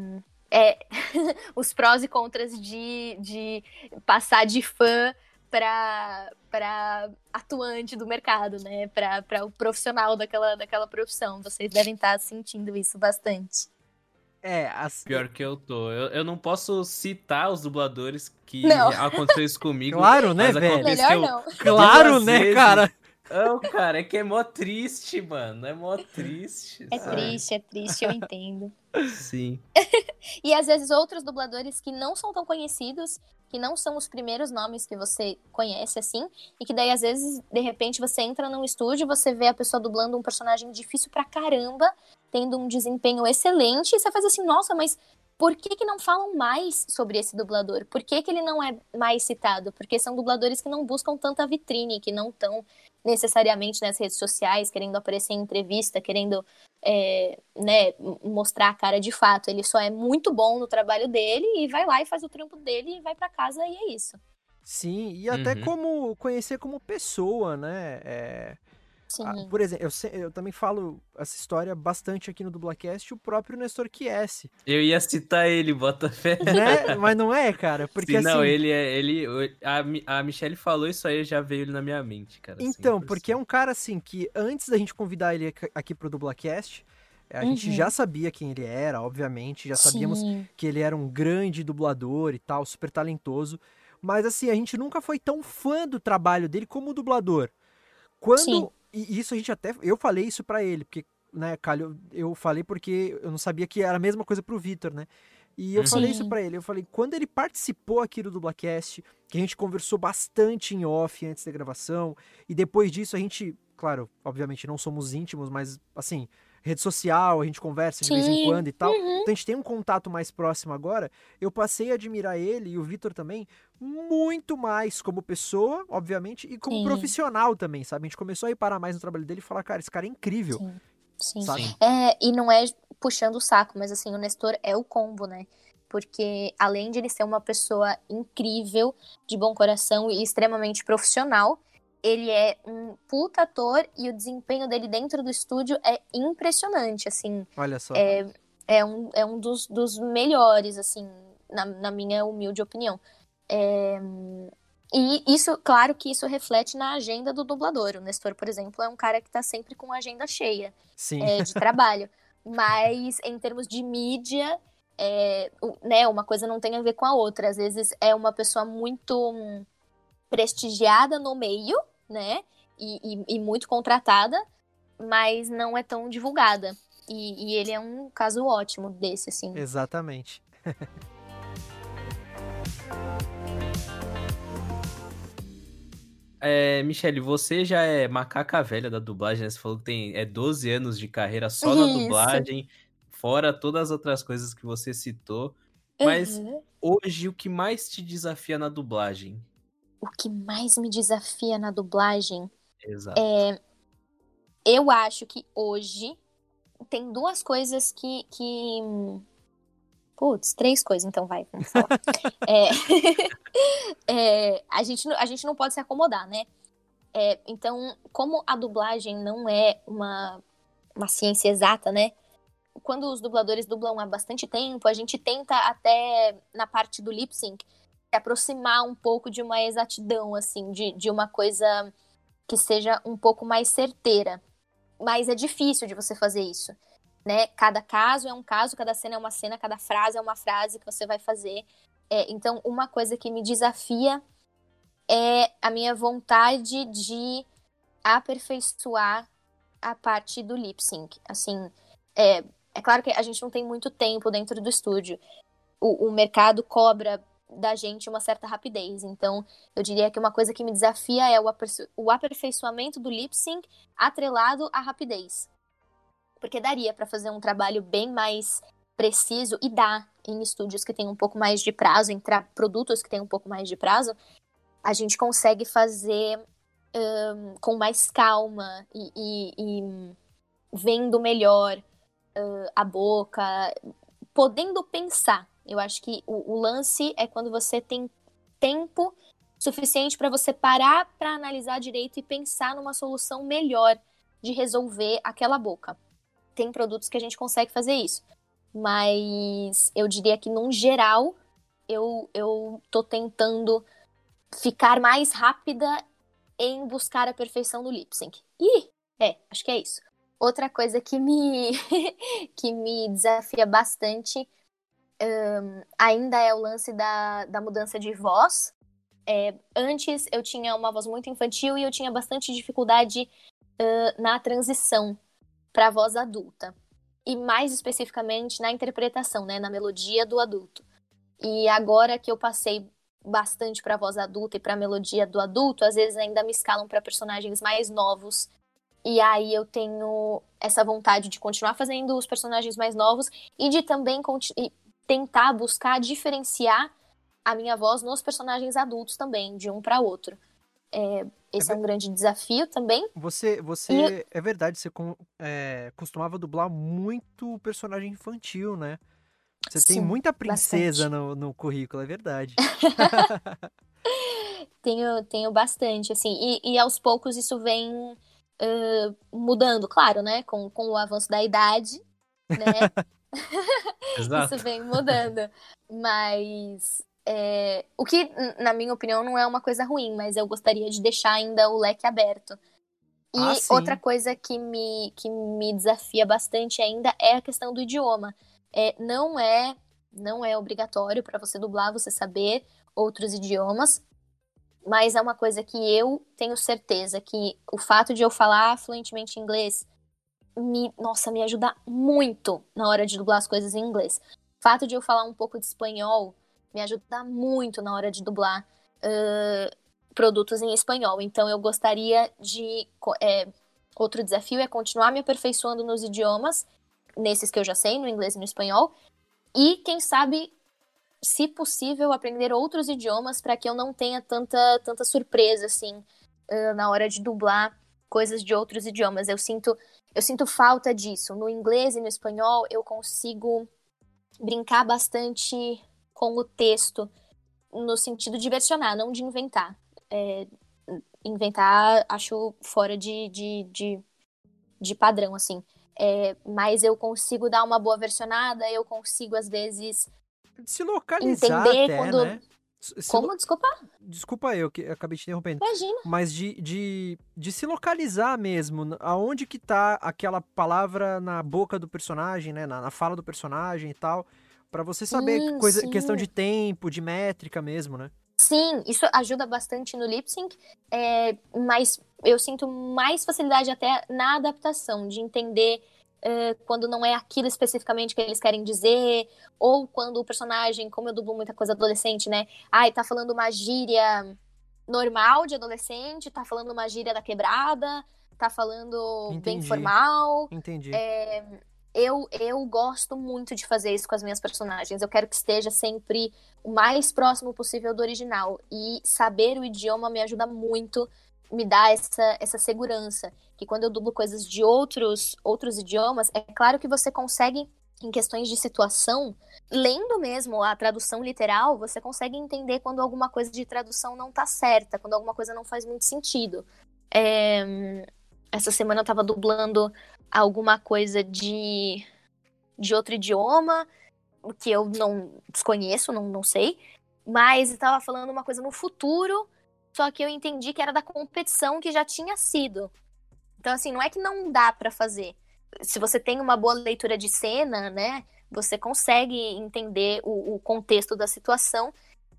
é, <laughs> os prós e contras de, de passar de fã para atuante do mercado, né? Para o profissional daquela, daquela profissão. Vocês devem estar sentindo isso bastante. É, as- Pior que eu tô. Eu, eu não posso citar os dubladores que Não. <laughs> aconteceu isso comigo. claro, né, mas velho? Melhor não. Claro, né, vezes. cara? Não, cara, é que é mó triste, mano. É mó triste. É sabe? triste, é triste, eu entendo. Sim. <laughs> E às vezes outros dubladores que não são tão conhecidos, que não são os primeiros nomes que você conhece assim, e que daí às vezes, de repente, você entra num estúdio, você vê a pessoa dublando um personagem difícil pra caramba, tendo um desempenho excelente, e você faz assim, nossa, mas por que, que não falam mais sobre esse dublador? Por que, que ele não é mais citado? Porque são dubladores que não buscam tanta vitrine, que não estão necessariamente nas redes sociais, querendo aparecer em entrevista, querendo é, né, mostrar a cara de fato. Ele só é muito bom no trabalho dele e vai lá e faz o trampo dele e vai pra casa e é isso. Sim, e até Uhum. como conhecer como pessoa, né? É, Sim. ah, por exemplo, eu, eu também falo essa história bastante aqui no Dublacast, o próprio Nestor Chiesi, Eu ia citar ele, bota fé. né? Mas não é, cara, <laughs> porque Sim, assim... não, ele é. Ele, a, a Michelle falou isso aí, já veio ele na minha mente, cara. Então, 100%. porque é um cara assim que antes da gente convidar ele aqui- pro Dublacast, a gente Uhum. já sabia quem ele era, obviamente, já sabíamos Sim. que ele era um grande dublador e tal, super talentoso. Mas assim, a gente nunca foi tão fã do trabalho dele como dublador. Quando. Sim. E isso a gente até. Eu falei isso pra ele, porque, né, calhou, eu falei porque eu não sabia que era a mesma coisa pro Vitor, né? E eu Uhum. falei isso Sim. pra ele. Eu falei, quando ele participou aqui do Dublacast, que a gente conversou bastante em off antes da gravação, e depois disso a gente, claro, obviamente não somos íntimos, mas assim, rede social, a gente conversa de vez em Sim. quando e tal. Uhum. Então a gente tem um contato mais próximo agora. Eu passei a admirar ele e o Vitor também muito mais como pessoa, obviamente, e como Sim. profissional também, sabe? A gente começou a reparar mais no trabalho dele e falar, cara, esse cara é incrível, Sim. Sim. sabe? Sim. É, e não é puxando o saco, mas assim, o Nestor é o combo, né? Porque além de ele ser uma pessoa incrível, de bom coração e extremamente profissional, ele é um puta ator e o desempenho dele dentro do estúdio é impressionante, assim. Olha só. É, é um, é um dos, dos melhores, assim, na, na minha humilde opinião. É, e isso, claro que isso reflete na agenda do dublador. O Nestor, por exemplo, é um cara que tá sempre com a agenda cheia Sim. é, de <laughs> trabalho. Mas em termos de mídia, é, né, uma coisa não tem a ver com a outra. Às vezes é uma pessoa muito hum, prestigiada no meio, né? E, e- e muito contratada, mas não é tão divulgada. E, e ele é um caso ótimo desse, assim. Exatamente. <laughs> É, Michele, você já é macaca velha da dublagem, né? Você falou que tem é 12 anos de carreira só na Isso. dublagem, fora todas as outras coisas que você citou. Mas Uhum. hoje o que mais te desafia na dublagem? O que mais me desafia na dublagem Exato. É, eu acho que hoje tem duas coisas que. que... Putz, três coisas, então vai, vamos falar. <laughs> É, <laughs> é, a, gente, não- a gente não pode se acomodar, né? É, então, como a dublagem não é uma, uma ciência exata, né? Quando os dubladores dublam há bastante tempo, a gente tenta até na parte do lip sync aproximar um pouco de uma exatidão, assim, de, de uma coisa que seja um pouco mais certeira. Mas é difícil de você fazer isso, né? Cada caso é um caso, cada cena é uma cena, cada frase é uma frase que você vai fazer. É, então, uma coisa que me desafia é a minha vontade de aperfeiçoar a parte do lip sync. Assim, é, é claro que a gente não tem muito tempo dentro do estúdio. O, o mercado cobra da gente uma certa rapidez. Então, eu diria que uma coisa que me desafia é o, aperfei- o aperfeiçoamento do lip sync atrelado à rapidez. Porque daria para fazer um trabalho bem mais preciso e dá em estúdios que têm um pouco mais de prazo, em tra- produtos que têm um pouco mais de prazo, a gente consegue fazer ahn, com mais calma e, e- e vendo melhor ah, a boca, podendo pensar. Eu acho que o, o lance é quando você tem tempo suficiente para você parar para analisar direito e pensar numa solução melhor de resolver aquela boca. Tem produtos que a gente consegue fazer isso, mas eu diria que, num geral, eu, eu tô tentando ficar mais rápida em buscar a perfeição do lip sync. Ih, é, acho que é isso. Outra coisa que me, <laughs> que me desafia bastante ahn, ainda é o lance da, da mudança de voz. É, antes eu tinha uma voz muito infantil e eu tinha bastante dificuldade ah, na transição para a voz adulta. E mais especificamente na interpretação, né, na melodia do adulto. E agora que eu passei bastante para a voz adulta e para a melodia do adulto, às vezes ainda me escalam para personagens mais novos. E aí eu tenho essa vontade de continuar fazendo os personagens mais novos e de também tentar buscar diferenciar a minha voz nos personagens adultos também, de um para outro. É, esse é, um grande desafio também. Você, você é verdade, você é, costumava dublar muito personagem infantil, né? Você tem Sim, muita princesa no, no currículo, é verdade. <laughs> <laughs> Tenho, tenho bastante, assim, e, e aos poucos isso vem ãh, mudando, claro, né? Com, com o avanço da idade, né? <laughs> <laughs> Exato. Isso vem mudando. Mas é, o que, na minha opinião, não é uma coisa ruim, mas eu gostaria de deixar ainda o leque aberto. E Ah, outra coisa que me, que me desafia bastante ainda é a questão do idioma. É, não é não é obrigatório para você dublar você saber outros idiomas, mas é uma coisa que eu tenho certeza que o fato de eu falar fluentemente inglês me, nossa, me ajuda muito na hora de dublar as coisas em inglês. O fato de eu falar um pouco de espanhol me ajuda muito na hora de dublar ãh, produtos em espanhol. Então eu gostaria de é, Outro desafio é continuar me aperfeiçoando nos idiomas, nesses que eu já sei, no inglês e no espanhol, e quem sabe, se possível, aprender outros idiomas para que eu não tenha tanta, tanta surpresa assim na hora de dublar coisas de outros idiomas. Eu sinto, eu sinto falta disso. No inglês e no espanhol eu consigo brincar bastante com o texto no sentido de versionar, não de inventar. É, inventar acho fora de, de, de, de padrão, assim. É, mas eu consigo dar uma boa versionada, eu consigo, às vezes, se localizar entender até, quando. Né? Se Como? Lo... Desculpa? Desculpa eu, que acabei te interrompendo. Imagina. Mas de, de, de se localizar mesmo, aonde que tá aquela palavra na boca do personagem, né? Na, na fala do personagem e tal. para você saber sim, coisa, sim. questão de tempo, de métrica mesmo, né? Sim, isso ajuda bastante no lip sync, é, mas eu sinto mais facilidade até na adaptação, de entender uh, quando não é aquilo especificamente que eles querem dizer, ou quando o personagem, como eu dublo muita coisa adolescente, né? Ai, tá falando uma gíria normal de adolescente, tá falando uma gíria da quebrada, tá falando Entendi. bem formal. Entendi. É, eu, eu gosto muito de fazer isso com as minhas personagens. Eu quero que esteja sempre o mais próximo possível do original. E saber o idioma me ajuda muito, me dá essa, essa segurança. Que quando eu dublo coisas de outros, outros idiomas, é claro que você consegue, em questões de situação, lendo mesmo a tradução literal, você consegue entender quando alguma coisa de tradução não tá certa, quando alguma coisa não faz muito sentido. É, essa semana eu tava dublando alguma coisa de, de outro idioma, que eu não desconheço, não, não sei. Mas estava falando uma coisa no futuro, só que eu entendi que era da competição que já tinha sido. Então, assim, não é que não dá para fazer. Se você tem uma boa leitura de cena, né, você consegue entender o, o contexto da situação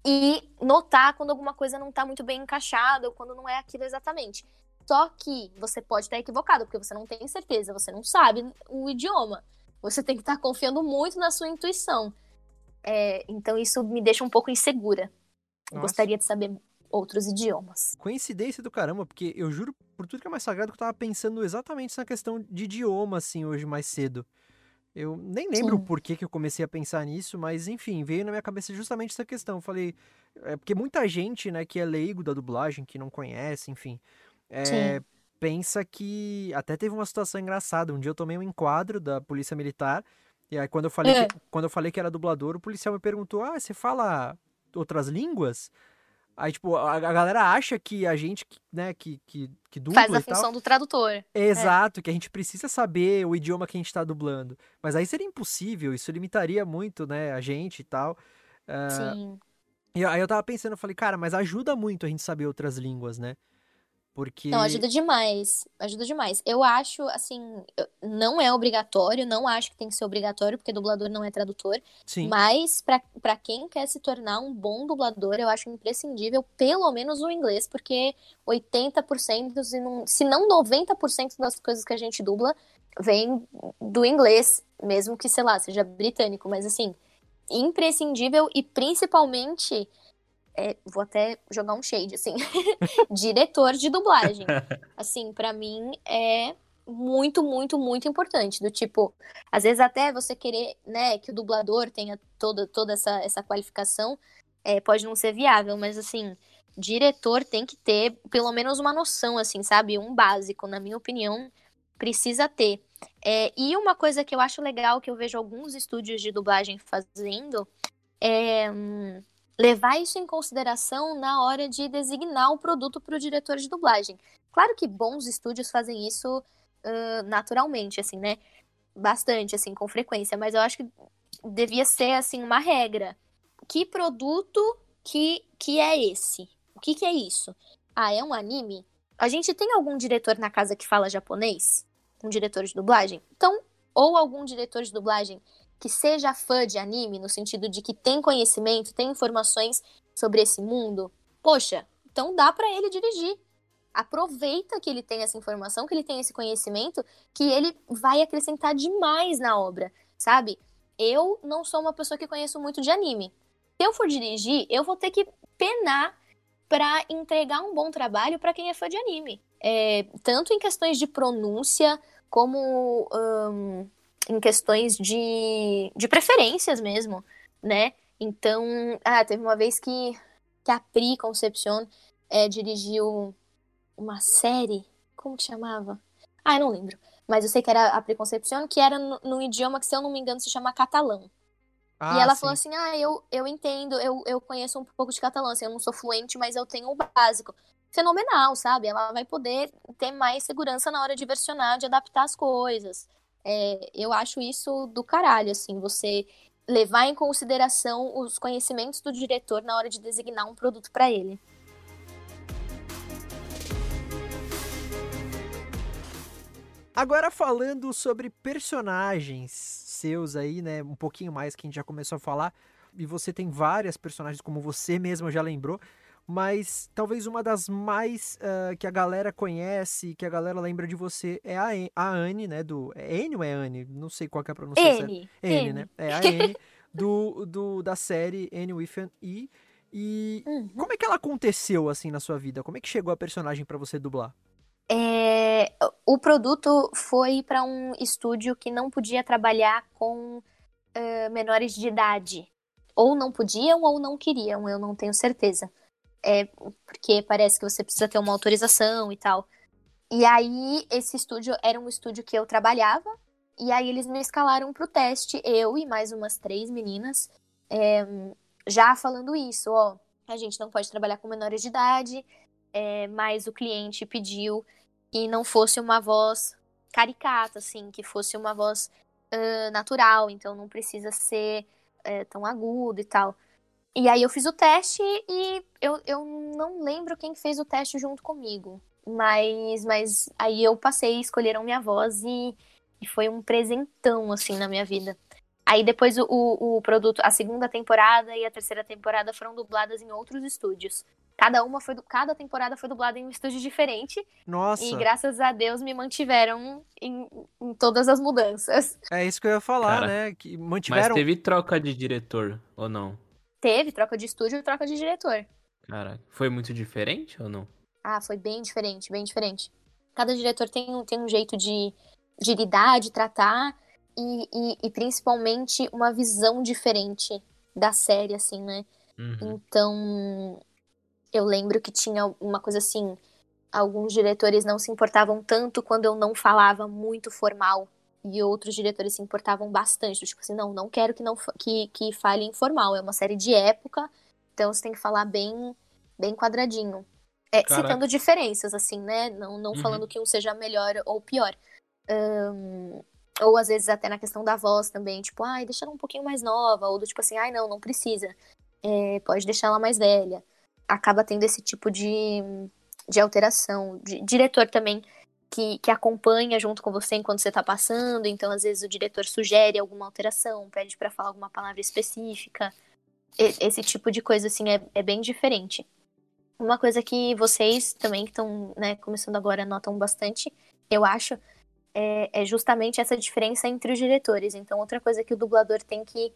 e notar quando alguma coisa não tá muito bem encaixada ou quando não é aquilo exatamente. Só que você pode estar equivocado, porque você não tem certeza, você não sabe o idioma. Você tem que estar confiando muito na sua intuição. É, então isso me deixa um pouco insegura. Gostaria de saber outros idiomas. Coincidência do caramba, porque eu juro por tudo que é mais sagrado que eu tava pensando exatamente nessa questão de idioma, assim, hoje mais cedo. Eu nem lembro Sim. por que, que eu comecei a pensar nisso, mas enfim, veio na minha cabeça justamente essa questão. Eu falei, é porque muita gente, né, que é leigo da dublagem, que não conhece, enfim, é, pensa que. Até teve uma situação engraçada. Um dia eu tomei um enquadro da Polícia Militar. E aí, quando eu falei, é. que, quando eu falei que era dublador, o policial me perguntou: Ah, você fala outras línguas? Aí, tipo, a, a galera acha que a gente, né, que, que, que dubla Faz a função do tradutor. É. Exato, é. que a gente precisa saber o idioma que a gente tá dublando. Mas aí seria impossível, isso limitaria muito, né, a gente e tal. Uh, Sim. E aí eu tava pensando, eu falei, cara, mas ajuda muito a gente saber outras línguas, né? Porque. Não, ajuda demais. Ajuda demais. Eu acho, assim, não é obrigatório, não acho que tem que ser obrigatório, porque dublador não é tradutor. Sim. Mas, para quem quer se tornar um bom dublador, eu acho imprescindível, pelo menos o inglês, porque 80%, se não, se não 90% das coisas que a gente dubla vem do inglês, mesmo que, sei lá, seja britânico. Mas, assim, imprescindível e principalmente é, vou até jogar um shade, assim, <laughs> diretor de dublagem. <laughs> Assim, para mim é muito, muito, muito importante. Do tipo, às vezes até você querer, né, que o dublador tenha toda, toda essa, essa qualificação, é, pode não ser viável, mas assim, diretor tem que ter pelo menos uma noção, assim, sabe? Um básico, na minha opinião, precisa ter. É, e uma coisa que eu acho legal, que eu vejo alguns estúdios de dublagem fazendo, é. Hum, levar isso em consideração na hora de designar o produto para o diretor de dublagem. Claro que bons estúdios fazem isso uh, naturalmente, assim, né? Bastante, assim, com frequência, mas eu acho que devia ser, assim, uma regra. Que produto que, que é esse? O que, que é isso? Ah, é um anime? A gente tem algum diretor na casa que fala japonês? Um diretor de dublagem? Então, ou algum diretor de dublagem que seja fã de anime, no sentido de que tem conhecimento, tem informações sobre esse mundo, poxa, então dá para ele dirigir. Aproveita que ele tem essa informação, que ele tem esse conhecimento, que ele vai acrescentar demais na obra, sabe? Eu não sou uma pessoa que conheço muito de anime. Se eu for dirigir, eu vou ter que penar para entregar um bom trabalho para quem é fã de anime. é, tanto em questões de pronúncia, como um, em questões de, de preferências mesmo, né? Então, ah, teve uma vez que, que a Pri Concepcion é, dirigiu uma série, como que chamava? Ah, eu não lembro. Mas eu sei que era a Pri Concepcion, que era num idioma que, se eu não me engano, se chama catalão. Ah, e ela sim. falou assim: Ah, eu, eu entendo, eu, eu conheço um pouco de catalão, assim, eu não sou fluente, mas eu tenho o básico. Fenomenal, sabe? Ela vai poder ter mais segurança na hora de versionar, de adaptar as coisas. É, eu acho isso do caralho, assim, você levar em consideração os conhecimentos do diretor na hora de designar um produto para ele. Agora falando sobre personagens seus aí, né, um pouquinho mais que a gente já começou a falar, e você tem várias personagens como você mesmo já lembrou, mas talvez uma das mais uh, que a galera conhece, que a galera lembra de você é a, a Anne, né, do é Anne ou é Anne? Não sei qual é a pronúncia Anne. Anne, Anne, né? É a <laughs> Anne do, do da série Anne with an E. E uhum. como é que ela aconteceu assim na sua vida? Como é que chegou a personagem para você dublar? É, o produto foi para um estúdio que não podia trabalhar com uh, menores de idade. Ou não podiam ou não queriam, eu não tenho certeza. É, porque parece que você precisa ter uma autorização e tal. E aí, esse estúdio era um estúdio que eu trabalhava. E aí, eles me escalaram para o teste, eu e mais umas três meninas, é, já falando isso: ó, a gente não pode trabalhar com menores de idade, é, mas o cliente pediu que não fosse uma voz caricata, assim, que fosse uma voz uh, natural, então não precisa ser uh, tão agudo e tal. E aí eu fiz o teste e eu, eu não lembro quem fez o teste junto comigo. Mas, mas aí eu passei, escolheram minha voz e, e foi um presentão, assim, na minha vida. Aí depois o, o, o produto, a segunda temporada e a terceira temporada foram dubladas em outros estúdios. Cada uma foi, cada temporada foi dublada em um estúdio diferente. Nossa. E graças a Deus me mantiveram em, em todas as mudanças. É isso que eu ia falar, Cara, né? Que mantiveram. Mas teve troca de diretor ou não? Teve troca de estúdio e troca de diretor. Cara, foi muito diferente ou não? Ah, foi bem diferente, bem diferente. Cada diretor tem, um, tem um jeito de, de lidar, de tratar e, e, e principalmente uma visão diferente da série, assim, né? Uhum. Então, eu lembro que tinha uma coisa assim, alguns diretores não se importavam tanto quando eu não falava muito formal e outros diretores se importavam bastante, tipo assim, não, não quero que não que, que fale informal, é uma série de época, então você tem que falar bem bem quadradinho. É, citando diferenças, assim, né? Não, não uhum. falando que um seja melhor ou pior. Um, ou às vezes até na questão da voz também, tipo, ai, deixa ela um pouquinho mais nova, ou do tipo assim, ai, não, não precisa. É, pode deixar ela mais velha acaba tendo esse tipo de, de alteração. De, diretor também que, que acompanha junto com você enquanto você está passando, então às vezes o diretor sugere alguma alteração, pede para falar alguma palavra específica. Esse tipo de coisa, assim, é, é bem diferente. Uma coisa que vocês também que estão né, começando agora notam bastante, eu acho, é, é, justamente essa diferença entre os diretores. Então, outra coisa que o dublador tem que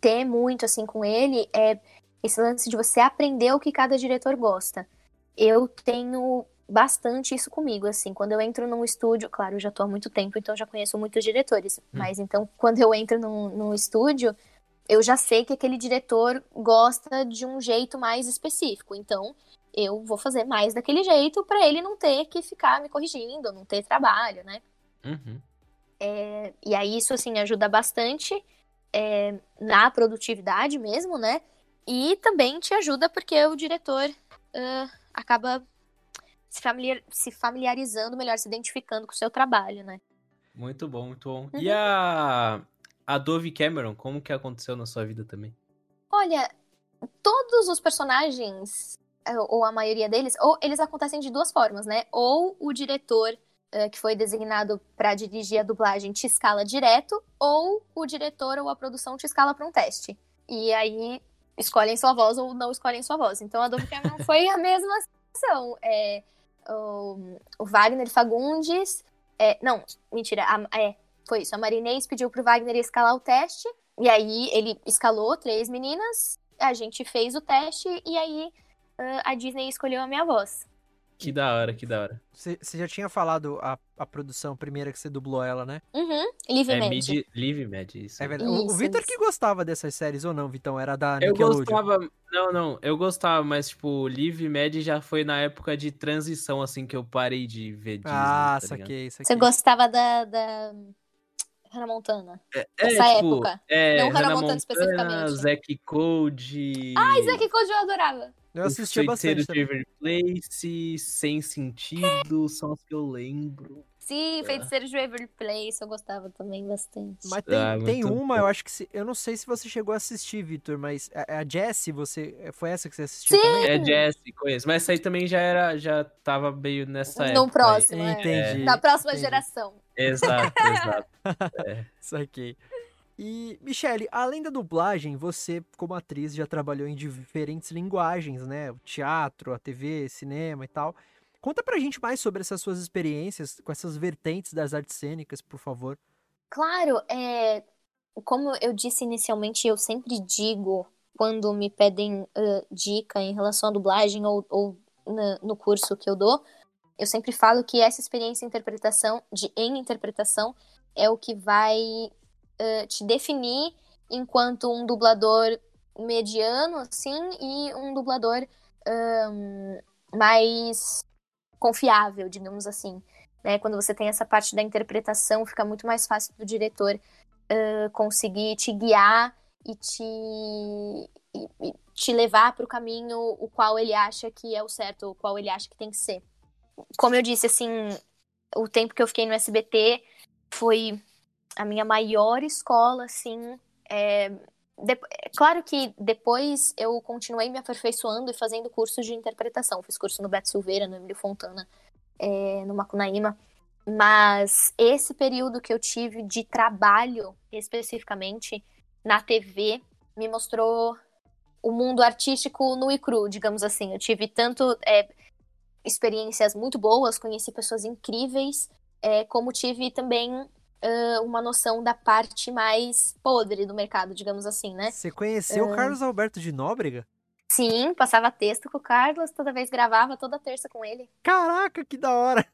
ter muito assim com ele é esse lance de você aprender o que cada diretor gosta. Eu tenho bastante isso comigo, assim, quando eu entro num estúdio, claro, eu já tô há muito tempo, então já conheço muitos diretores, hum. mas então quando eu entro num, num estúdio, eu já sei que aquele diretor gosta de um jeito mais específico, então eu vou fazer mais daquele jeito para ele não ter que ficar me corrigindo, não ter trabalho, né? Uhum. É, e aí isso, assim, ajuda bastante é, na produtividade mesmo, né? E também te ajuda porque o diretor uh, acaba se, familiar, se, familiarizando melhor, se identificando com o seu trabalho, né? Muito bom, muito bom. Uhum. E a, a Dove Cameron, como que aconteceu na sua vida também? Olha, todos os personagens, eh, ou a maioria deles, ou eles acontecem de duas formas, né? Ou o diretor uh, que foi designado para dirigir a dublagem te escala direto, ou o diretor ou a produção te escala para um teste. E aí escolhem sua voz ou não escolhem sua voz. Então a Dove Cameron <laughs> foi a mesma situação. É, o, o, Wagner Fagundes. É, não, mentira. A, é, foi isso. A Marinês pediu pro Wagner escalar o teste. E aí ele escalou três meninas. A gente fez o teste e aí a Disney escolheu a minha voz. Que da hora, que da hora. Você já tinha falado a, a produção primeira que você dublou ela, né? Uhum. Live É mid, live med, isso. É verdade. O- o Isso, Vitor isso. que gostava dessas séries ou não, Vitão? Era da Eu gostava. Não, não, eu gostava, mas, tipo, Live Med já foi na época de transição, assim, que eu parei de ver Disney. Ah, tá ligado? saquei, saquei. Você gostava da, da Hannah Montana? É, Essa tipo, época. É, Não Hannah Hannah Montana Montana, especificamente. Zack Code. Ai, Zack Code eu adorava. Eu assistia Feiticeiro bastante. de. Waverly Place, Sem Sentido, são os que eu lembro. Sim, Feiticeiro de Waverly Place eu gostava também bastante. Mas tem, Ah, tem muito uma, bom. eu acho que. Se, eu não sei se você chegou a assistir, Vitor, mas a, a Jessie, você. Foi essa que você assistiu Sim! também? É Jesse, conheço. Mas essa aí também já era, já tava meio nessa época. No aí. próximo, é. Entendi. Na próxima entendi. geração. Exato, exato. <laughs> Saquei. E, Michele, além da dublagem, você, como atriz, já trabalhou em diferentes linguagens, né? O teatro, a TV, cinema e tal. Conta pra gente mais sobre essas suas experiências com essas vertentes das artes cênicas, por favor. Claro, é, como eu disse inicialmente, eu sempre digo quando me pedem ah, dica em relação à dublagem ou, ou na- no curso que eu dou, eu sempre falo que essa experiência interpretação, de, em interpretação é o que vai ah, te definir enquanto um dublador mediano, assim, e um dublador ahn, mais confiável, digamos assim né? Quando você tem essa parte da interpretação, fica muito mais fácil do diretor ah, conseguir te guiar e te, e- e te levar para o caminho o qual ele acha que é o certo, o qual ele acha que tem que ser. Como eu disse, assim, o tempo que eu fiquei no SBT foi a minha maior escola, assim. É, de- é claro que depois eu continuei me aperfeiçoando e fazendo cursos de interpretação. Fiz curso no Beto Silveira, no Emílio Fontana, é, no Macunaíma. Mas esse período que eu tive de trabalho, especificamente na TV, me mostrou o mundo artístico nu e cru, digamos assim. Eu tive tanto é, experiências muito boas, conheci pessoas incríveis, é, como tive também ah, uma noção da parte mais podre do mercado, digamos assim, né? Você conheceu o Carlos Alberto de Nóbrega? Sim, passava texto com o Carlos, toda vez gravava, toda terça com ele. Caraca, que da hora!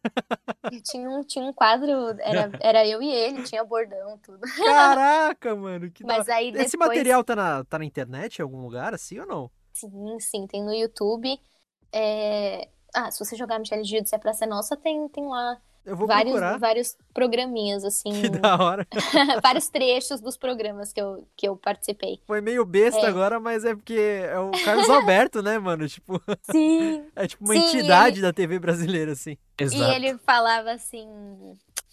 Tinha um, tinha um quadro, era, <laughs> era eu e ele, tinha bordão, tudo. Caraca, mano, que da Mas hora. aí depois... Esse material tá na, tá na internet em algum lugar, assim ou não? Sim, sim, tem no YouTube. É, Ah, se você jogar Michelle se é pra ser nossa, tem, tem lá Eu vou vários, procurar. vários programinhas, assim, Que da hora. <laughs> vários trechos dos programas que eu, que eu participei. Foi meio besta É. agora, mas é porque é o Carlos <laughs> Alberto, né, mano? Tipo, Sim! <laughs> é tipo uma Sim, entidade da TV brasileira, assim. Exato. E ele falava assim,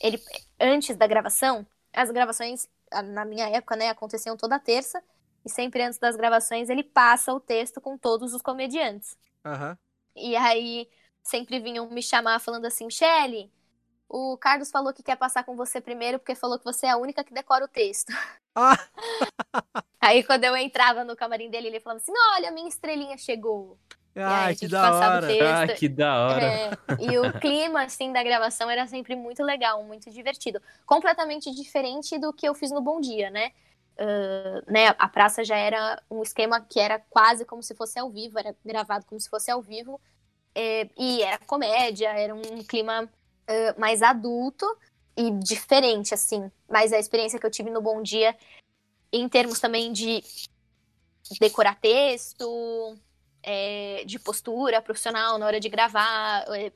ele antes da gravação, as gravações na minha época, né, aconteciam toda terça, e sempre antes das gravações ele passa o texto com todos os comediantes. Aham. E aí sempre vinham me chamar falando assim, Michele, o Carlos falou que quer passar com você primeiro porque falou que você é a única que decora o texto. <laughs> Ah! <laughs> Aí quando eu entrava no camarim dele, ele falava assim, olha, minha estrelinha chegou. Aí a Ai, gente que da hora. Ah, que da hora. É, e o <laughs> clima, assim, da gravação era sempre muito legal, muito divertido. Completamente diferente do que eu fiz no Bom Dia, né? Ah, né? A praça já era um esquema que era quase como se fosse ao vivo, era gravado como se fosse ao vivo. É, e era comédia, era um clima mais adulto e diferente, assim. Mas a experiência que eu tive no Bom Dia, em termos também de decorar texto, é, de postura profissional na hora de gravar, é,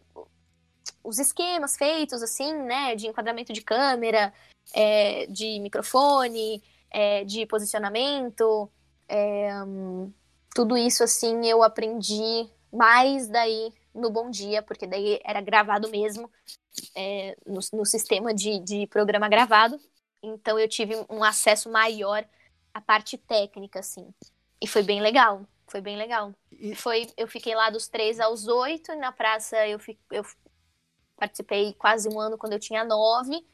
os esquemas feitos, assim, né, de enquadramento de câmera, é, de microfone, de posicionamento, tudo isso, assim, eu aprendi mais daí no Bom Dia, porque daí era gravado mesmo, é, no, no sistema de, de programa gravado, então eu tive um acesso maior à parte técnica, assim, e foi bem legal, foi bem legal. E- foi eu fiquei lá dos três aos oito e na praça eu, fi- eu participei quase um ano quando eu tinha nove.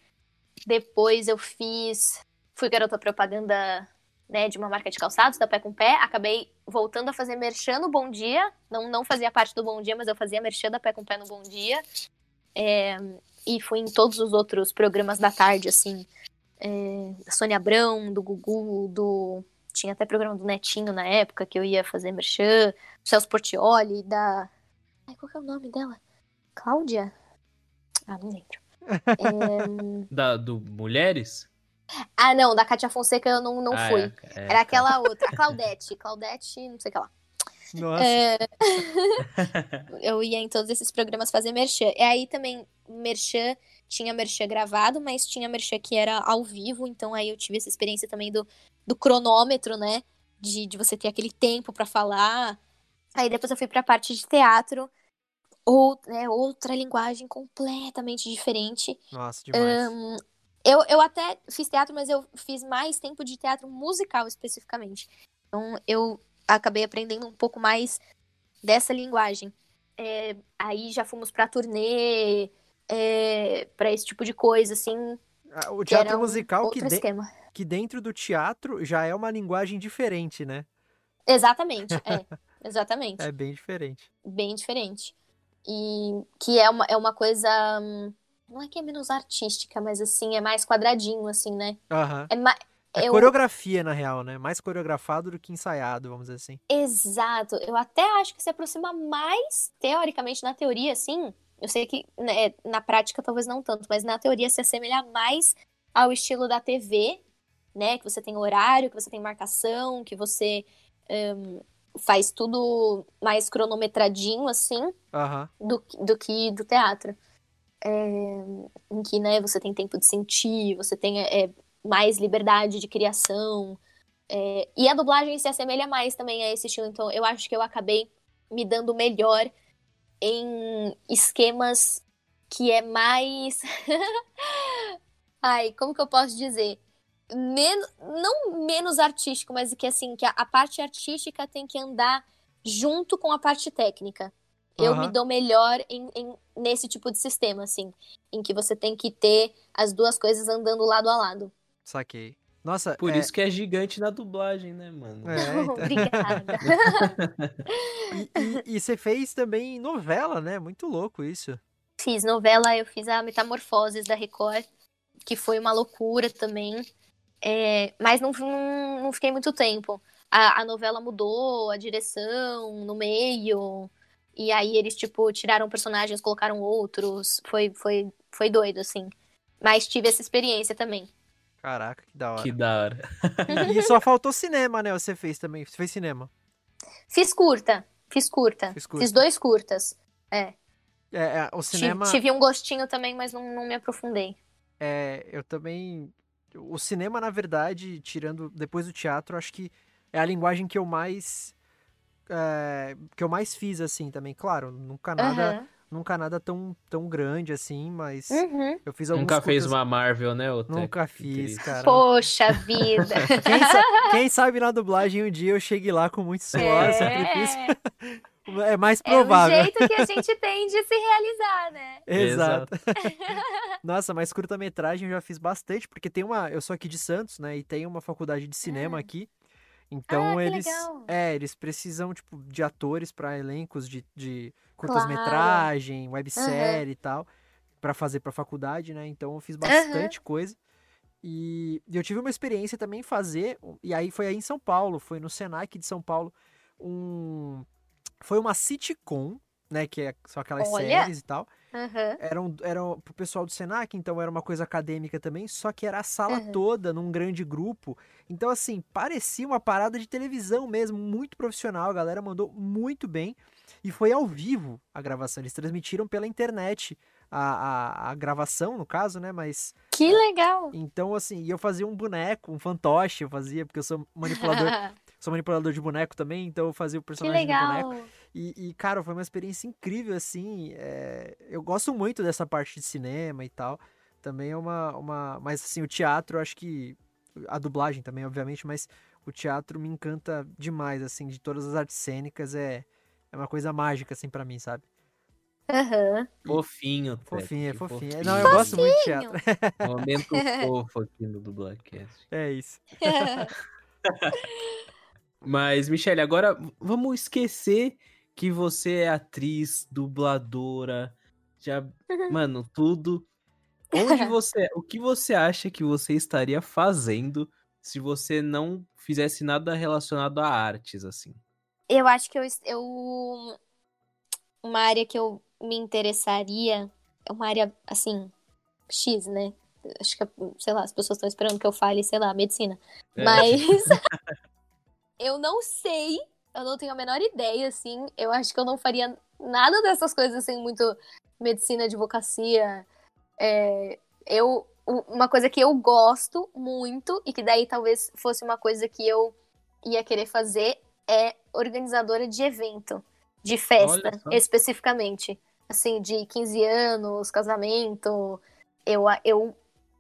Depois eu fiz fui garota propaganda né de uma marca de calçados da pé com pé. Acabei voltando a fazer merchan no Bom Dia. Não não fazia parte do Bom Dia mas eu fazia merchan da pé com pé no Bom Dia É, e fui em todos os outros programas da tarde assim é, da Sônia Abrão do Gugu do tinha até programa do Netinho na época que eu ia fazer merchan Celso Portioli, da. Ai, qual que é o nome dela? Cláudia? Ah, não lembro. <laughs> É, Da, do Mulheres? Ah, não, da Cátia Fonseca eu não, não Ah, fui. é, é, Era aquela outra, a Claudete. Claudete, não sei o que lá. Nossa. É, <laughs> eu ia em todos esses programas fazer merchan. E aí também, merchan, tinha merchan gravado, mas tinha merchan que era ao vivo, então aí eu tive essa experiência também do, do cronômetro, né? De, de você ter aquele tempo pra falar. Aí depois eu fui pra parte de teatro, ou, né, outra linguagem completamente diferente. Nossa, demais. Ahn, eu, eu até fiz teatro, mas eu fiz mais tempo de teatro musical especificamente. Então eu acabei aprendendo um pouco mais dessa linguagem. É, aí já fomos pra turnê, é, pra esse tipo de coisa, assim. Ah, O que teatro um musical que, de- que dentro do teatro já é uma linguagem diferente, né? Exatamente, é. <laughs> Exatamente. É bem diferente. Bem diferente. E que é uma, é uma coisa. hum, Não é que é menos artística, mas assim, é mais quadradinho, assim, né? Aham. É mais. É eu- coreografia, na real, né? Mais coreografado do que ensaiado, vamos dizer assim. Exato. Eu até acho que se aproxima mais, teoricamente, na teoria, assim. Eu sei que né, na prática talvez não tanto, mas na teoria se assemelha mais ao estilo da TV, né? Que você tem horário, que você tem marcação, que você hum, faz tudo mais cronometradinho, assim, do, do que do teatro. É, em que, né, você tem tempo de sentir, você tem é, mais liberdade de criação. É, e a dublagem se assemelha mais também a esse estilo, então eu acho que eu acabei me dando melhor em esquemas que é mais. <laughs> Ai, como que eu posso dizer? Men... Não menos artístico, mas que assim, que a, a parte artística tem que andar junto com a parte técnica. Eu Aham. me dou melhor em, em- nesse tipo de sistema, assim, em que você tem que ter as duas coisas andando lado a lado. Saquei. Nossa, Por é, isso que é gigante na dublagem, né, mano? É, <laughs> então. Obrigada. <laughs> E, e- e você fez também novela, né? Muito louco isso. Fiz novela, eu fiz a Metamorfoses da Record, que foi uma loucura também. É, mas não, não, não fiquei muito tempo. A, a novela mudou, a direção no meio. E aí eles, tipo, tiraram personagens, colocaram outros. Foi, foi, foi doido, assim. Mas tive essa experiência também. Caraca, que da hora. Que da hora. E só faltou cinema, né? Você fez também. Você fez cinema. Fiz curta, fiz curta. Fiz curta. Fiz dois curtas. É, é, o Ti- cinema. Tive um gostinho também, mas não, não me aprofundei. É, eu também. O cinema, na verdade, tirando depois do teatro, acho que é a linguagem que eu mais. é, que eu mais fiz, assim, também. Claro, nunca nada, Aham. Nunca nada tão, tão grande assim, mas Uhum. eu fiz alguns Nunca fez curtas- uma Marvel, né, Otec? Nunca fiz, cara. Poxa vida. <laughs> Quem, sa- quem sabe na dublagem um dia eu chegue lá com muito suor, sacrifício. É, <laughs> É mais é o provável. jeito que a gente tem de se realizar, né? Exato. <laughs> Nossa, mas curta-metragem eu já fiz bastante, porque tem uma. Eu sou aqui de Santos, né? E tem uma faculdade de cinema Ah. aqui. Então Ah, que eles. legal. É, eles precisam, tipo, de atores pra elencos de, de curtas-metragem, websérie e tal, pra fazer pra faculdade, né? Então eu fiz bastante coisa. E eu tive uma experiência também fazer, e aí foi aí em São Paulo, foi no Senac de São Paulo, um. Foi uma sitcom, né? Que é, são aquelas Olha! séries e tal Aham. era, um, era um- pro pessoal do Senac, então era uma coisa acadêmica também, só que era a sala Uhum. toda num grande grupo. Então, assim, parecia uma parada de televisão mesmo, muito profissional. A galera mandou muito bem. E foi ao vivo a gravação. Eles transmitiram pela internet a, a, a gravação, no caso, né? Mas. Que legal. Então, assim, eu fazia um boneco, um fantoche, eu fazia, porque eu sou manipulador, <laughs> sou manipulador de boneco também, então eu fazia o que personagem do boneco. legal. E, e, cara, foi uma experiência incrível, assim. é, Eu gosto muito dessa parte de cinema e tal. Também é uma, uma. Mas, assim, o teatro, eu acho que. A dublagem também, obviamente, mas o teatro me encanta demais, assim, de todas as artes cênicas. É, é uma coisa mágica, assim, pra mim, sabe? Aham. Fofinho, Fofinho, é que fofinho. Não, eu gosto muito de teatro. <laughs> Momento <laughs> fofo aqui no Dublacast. É isso. <laughs> Mas, Michele, agora vamos esquecer que você é atriz, dubladora, já, mano, tudo. <laughs> Onde você, o que você acha que você estaria fazendo se você não fizesse nada relacionado a artes, assim? Eu acho que eu, eu. Uma área que eu me interessaria é uma área, assim, X, né? Acho que, sei lá, as pessoas estão esperando que eu fale, sei lá, medicina. É. Mas <laughs> eu não sei, eu não tenho a menor ideia, assim. Eu acho que eu não faria nada dessas coisas, assim, muito medicina, advocacia. É, eu, uma coisa que eu gosto muito, e que daí talvez fosse uma coisa que eu ia querer fazer, é organizadora de evento, de festa, especificamente. Assim, de 15 anos, casamento. Eu, eu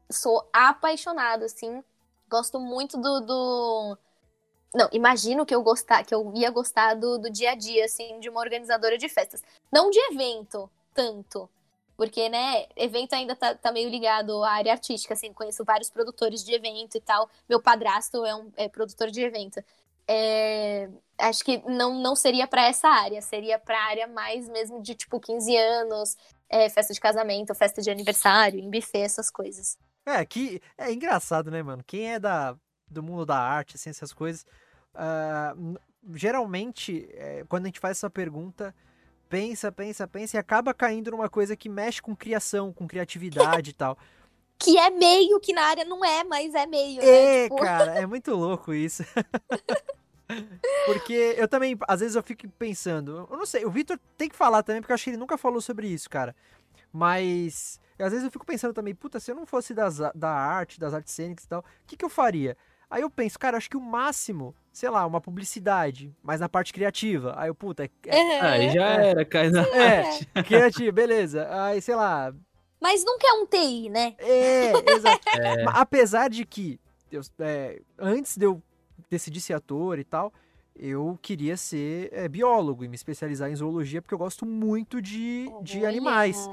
sou apaixonada, assim. Gosto muito do. do... Não, imagino que eu gostar, que eu ia gostar do, do dia a dia, assim, de uma organizadora de festas. Não de evento, tanto. Porque, né, evento ainda tá, tá meio ligado à área artística, assim, conheço vários produtores de evento e tal. Meu padrasto é um é produtor de evento. É, acho que não, não seria pra essa área, seria pra área mais mesmo de, tipo, 15 anos, é, festa de casamento, festa de aniversário, em buffet, essas coisas. É, que é engraçado, né, mano? Quem é da, do mundo da arte, assim, essas coisas, n- geralmente, é, quando a gente faz essa pergunta, pensa, pensa, pensa e acaba caindo numa coisa que mexe com criação, com criatividade e tal. <laughs> Que é meio, que na área não é, mas é meio, né? É, Tipo, cara, é <laughs> muito louco isso. <laughs> Porque eu também, às vezes eu fico pensando, eu não sei, o Vitor tem que falar também, porque eu acho que ele nunca falou sobre isso, cara. Mas, às vezes eu fico pensando também, puta, se eu não fosse das, da arte, das artes cênicas e tal, o que, que eu faria? Aí eu penso, cara, acho que o máximo, sei lá, uma publicidade, mas na parte criativa. Aí eu, puta, é, é, Aí já É. era, cai na é <laughs> criativo, beleza. Aí, sei lá, Mas nunca é um TI, né? é, exato. <laughs> É. Apesar de que, eu- é, antes de eu decidir ser ator e tal, eu queria ser é, biólogo e me especializar em zoologia, porque eu gosto muito de, de Olha, animais.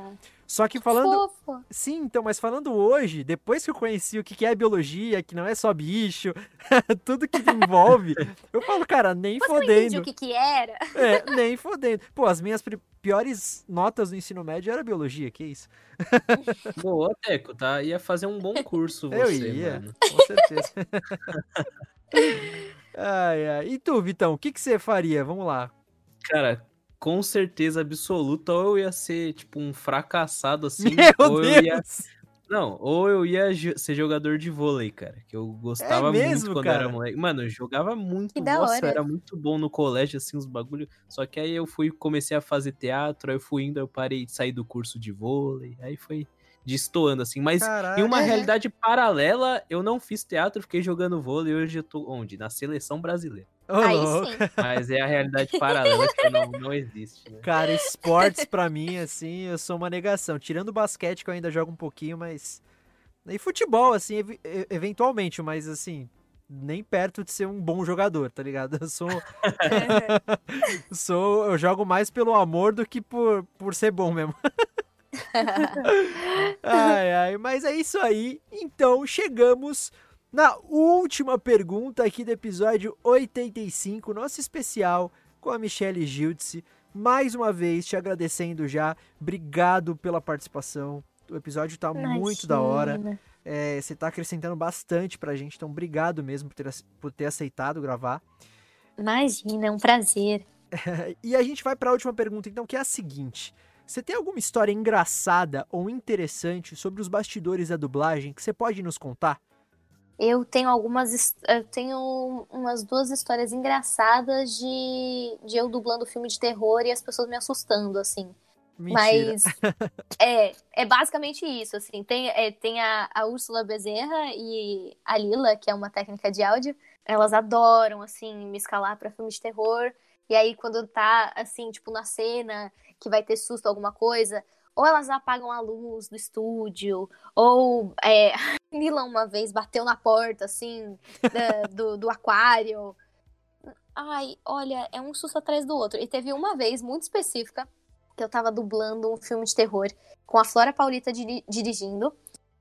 Só que falando. Fofo. Sim, então, mas falando hoje, depois que eu conheci o que que é biologia, que não é só bicho, <laughs> tudo que envolve, <laughs> eu falo, cara, nem entendi fodendo. o que que era. É, <laughs> nem fodendo. Pô, as minhas pri- piores notas do ensino médio era biologia, que isso? Boa, Teco, tá? Ia fazer um bom curso você, Eu ia, mano. com certeza. Ai, ai. E tu, Vitão, o que, que você faria? Vamos lá. Cara, com certeza absoluta, ou eu ia ser, tipo, um fracassado <laughs> assim, Meu ou eu ia. Deus! Não, ou eu ia ser jogador de vôlei, cara. Que eu gostava É mesmo, muito quando cara? era moleque. Mano, eu jogava muito. Que da Nossa, hora. era muito bom no colégio, assim, os bagulho. Só que aí eu fui, comecei a fazer teatro, aí eu fui indo, eu parei de sair do curso de vôlei. Aí foi destoando, assim. Mas Caraca. em uma Aham. realidade paralela, eu não fiz teatro, fiquei jogando vôlei. Hoje eu tô onde? Na seleção brasileira. Sim. <laughs> Mas é a realidade paralela que não, não existe, né? Cara, esportes pra mim, assim, eu sou uma negação. Tirando o basquete, que eu ainda jogo um pouquinho, mas. E futebol, assim, ev- e- eventualmente, mas assim, nem perto de ser um bom jogador, tá ligado? Eu sou. <laughs> <laughs> sou eu jogo mais pelo amor do que por, por ser bom mesmo. <laughs> Ai, ai, mas é isso aí. Então chegamos na última pergunta aqui do episódio 85, nosso especial com a Michelle Gildice. Mais uma vez te agradecendo já. Obrigado pela participação. O episódio tá muito da hora. É, você tá acrescentando bastante pra gente, então obrigado mesmo por ter, por ter aceitado gravar. Imagina, é um prazer. <laughs> E a gente vai para a última pergunta, então, que é a seguinte: você tem alguma história engraçada ou interessante sobre os bastidores da dublagem que você pode nos contar? Eu tenho algumas. Eu tenho umas duas histórias engraçadas de, de eu dublando filme de terror e as pessoas me assustando, assim. Mentira. Mas <laughs> é, é basicamente isso, assim. Tem, é, tem a, a Úrsula Bezerra e a Lila, que é uma técnica de áudio. Elas adoram, assim, me escalar pra filme de terror. E aí, quando tá, assim, tipo, na cena que vai ter susto, alguma coisa, ou elas apagam a luz do estúdio, ou é, <laughs> a Lila uma vez bateu na porta, assim, da- <laughs> do, do aquário. Ai, olha, é um susto atrás do outro. E teve uma vez muito específica que eu tava dublando um filme de terror com a Flora Paulita diri- dirigindo.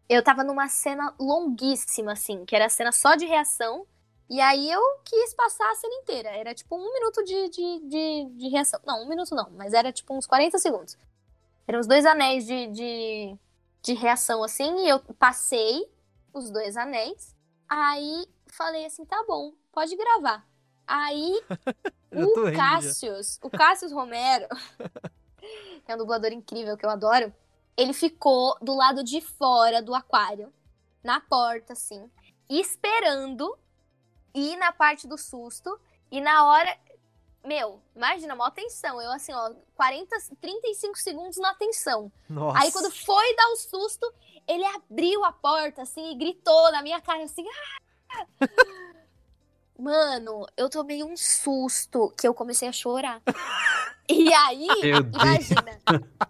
Eu tava numa cena longuíssima, assim, que era a cena só de reação. E aí eu quis passar a cena inteira. Era tipo um minuto de, de, de, de reação. Não, um minuto não, mas era tipo uns 40 segundos. Eram os dois anéis de, de, de reação, assim, e eu passei os dois anéis. Aí falei assim: tá bom, pode gravar. Aí <laughs> o. Cássius, o Cássius Romero, <laughs> que é um dublador incrível que eu adoro, ele ficou do lado de fora do aquário, na porta, assim, esperando ir na parte do susto. E na hora. Meu, imagina, maior tensão. Eu, assim, ó, 40, 35 segundos na tensão. Nossa. Aí quando foi dar o susto, ele abriu a porta, assim, e gritou na minha cara, assim. "Ah!" <laughs> Mano, eu tomei um susto que eu comecei a chorar. <laughs> E aí, imagina.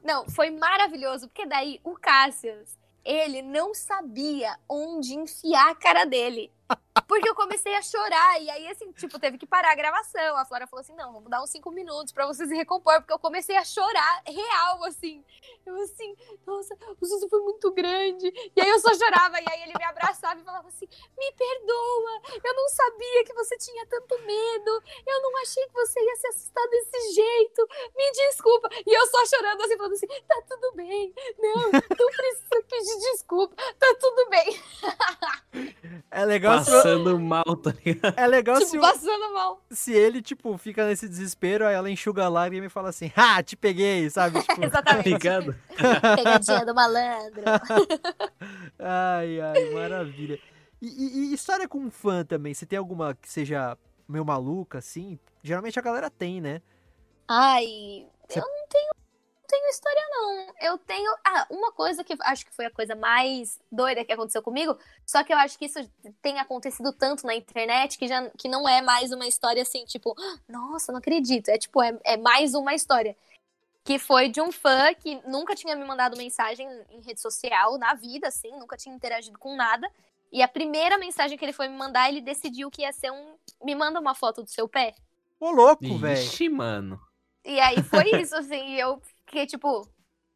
Não, foi maravilhoso, porque daí o Cassius, ele não sabia onde enfiar a cara dele. <laughs> Porque eu comecei a chorar, e aí, assim, tipo, teve que parar a gravação. A Flora falou assim: não, vamos dar uns cinco minutos pra você se recompor, porque eu comecei a chorar real, assim. Eu, assim, nossa, o susto foi muito grande. E aí eu só chorava, e aí ele me abraçava e falava assim: me perdoa, eu não sabia que você tinha tanto medo, eu não achei que você ia se assustar desse jeito, me desculpa. E eu só chorando, assim, falando assim: tá tudo bem, não, não precisa pedir desculpa, tá tudo bem. É legal, se, Passando mal, tá ligado? é legal se, tipo, o- passando mal. se ele, tipo, fica nesse desespero, aí ela enxuga a lágrima e fala assim, ah, te peguei, sabe? <laughs> Tipo, Tá Exatamente. ligado? <laughs> Pegadinha do malandro. <laughs> ai, ai, maravilha. E, e- e história com fã também, você tem alguma que seja meio maluca, assim? Geralmente a galera tem, né? Ai, Você- eu não tenho, tenho história, não. Eu tenho. Ah, uma coisa que acho que foi a coisa mais doida que aconteceu comigo. Só que eu acho que isso tem acontecido tanto na internet que, já, que não é mais uma história assim, tipo, "Ah, nossa, não acredito. É tipo, é, é mais uma história. Que foi de um fã que nunca tinha me mandado mensagem em rede social, na vida, assim, nunca tinha interagido com nada. E a primeira mensagem que ele foi me mandar, ele decidiu que ia ser um. Me manda uma foto do seu pé. Ô, louco, velho. Ixi, mano. E aí foi isso, assim, e eu fiquei tipo,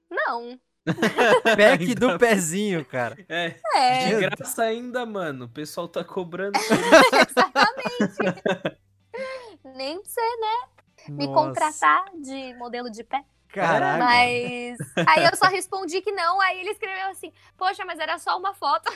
não. <laughs> Pack do pezinho, cara. É, É, de graça ainda, mano. O pessoal tá cobrando. <laughs> exatamente. <laughs> Nem pra você me Nossa, contratar de modelo de pé. Caraca. Mas aí eu só respondi que não, aí ele escreveu assim, poxa, mas era só uma foto.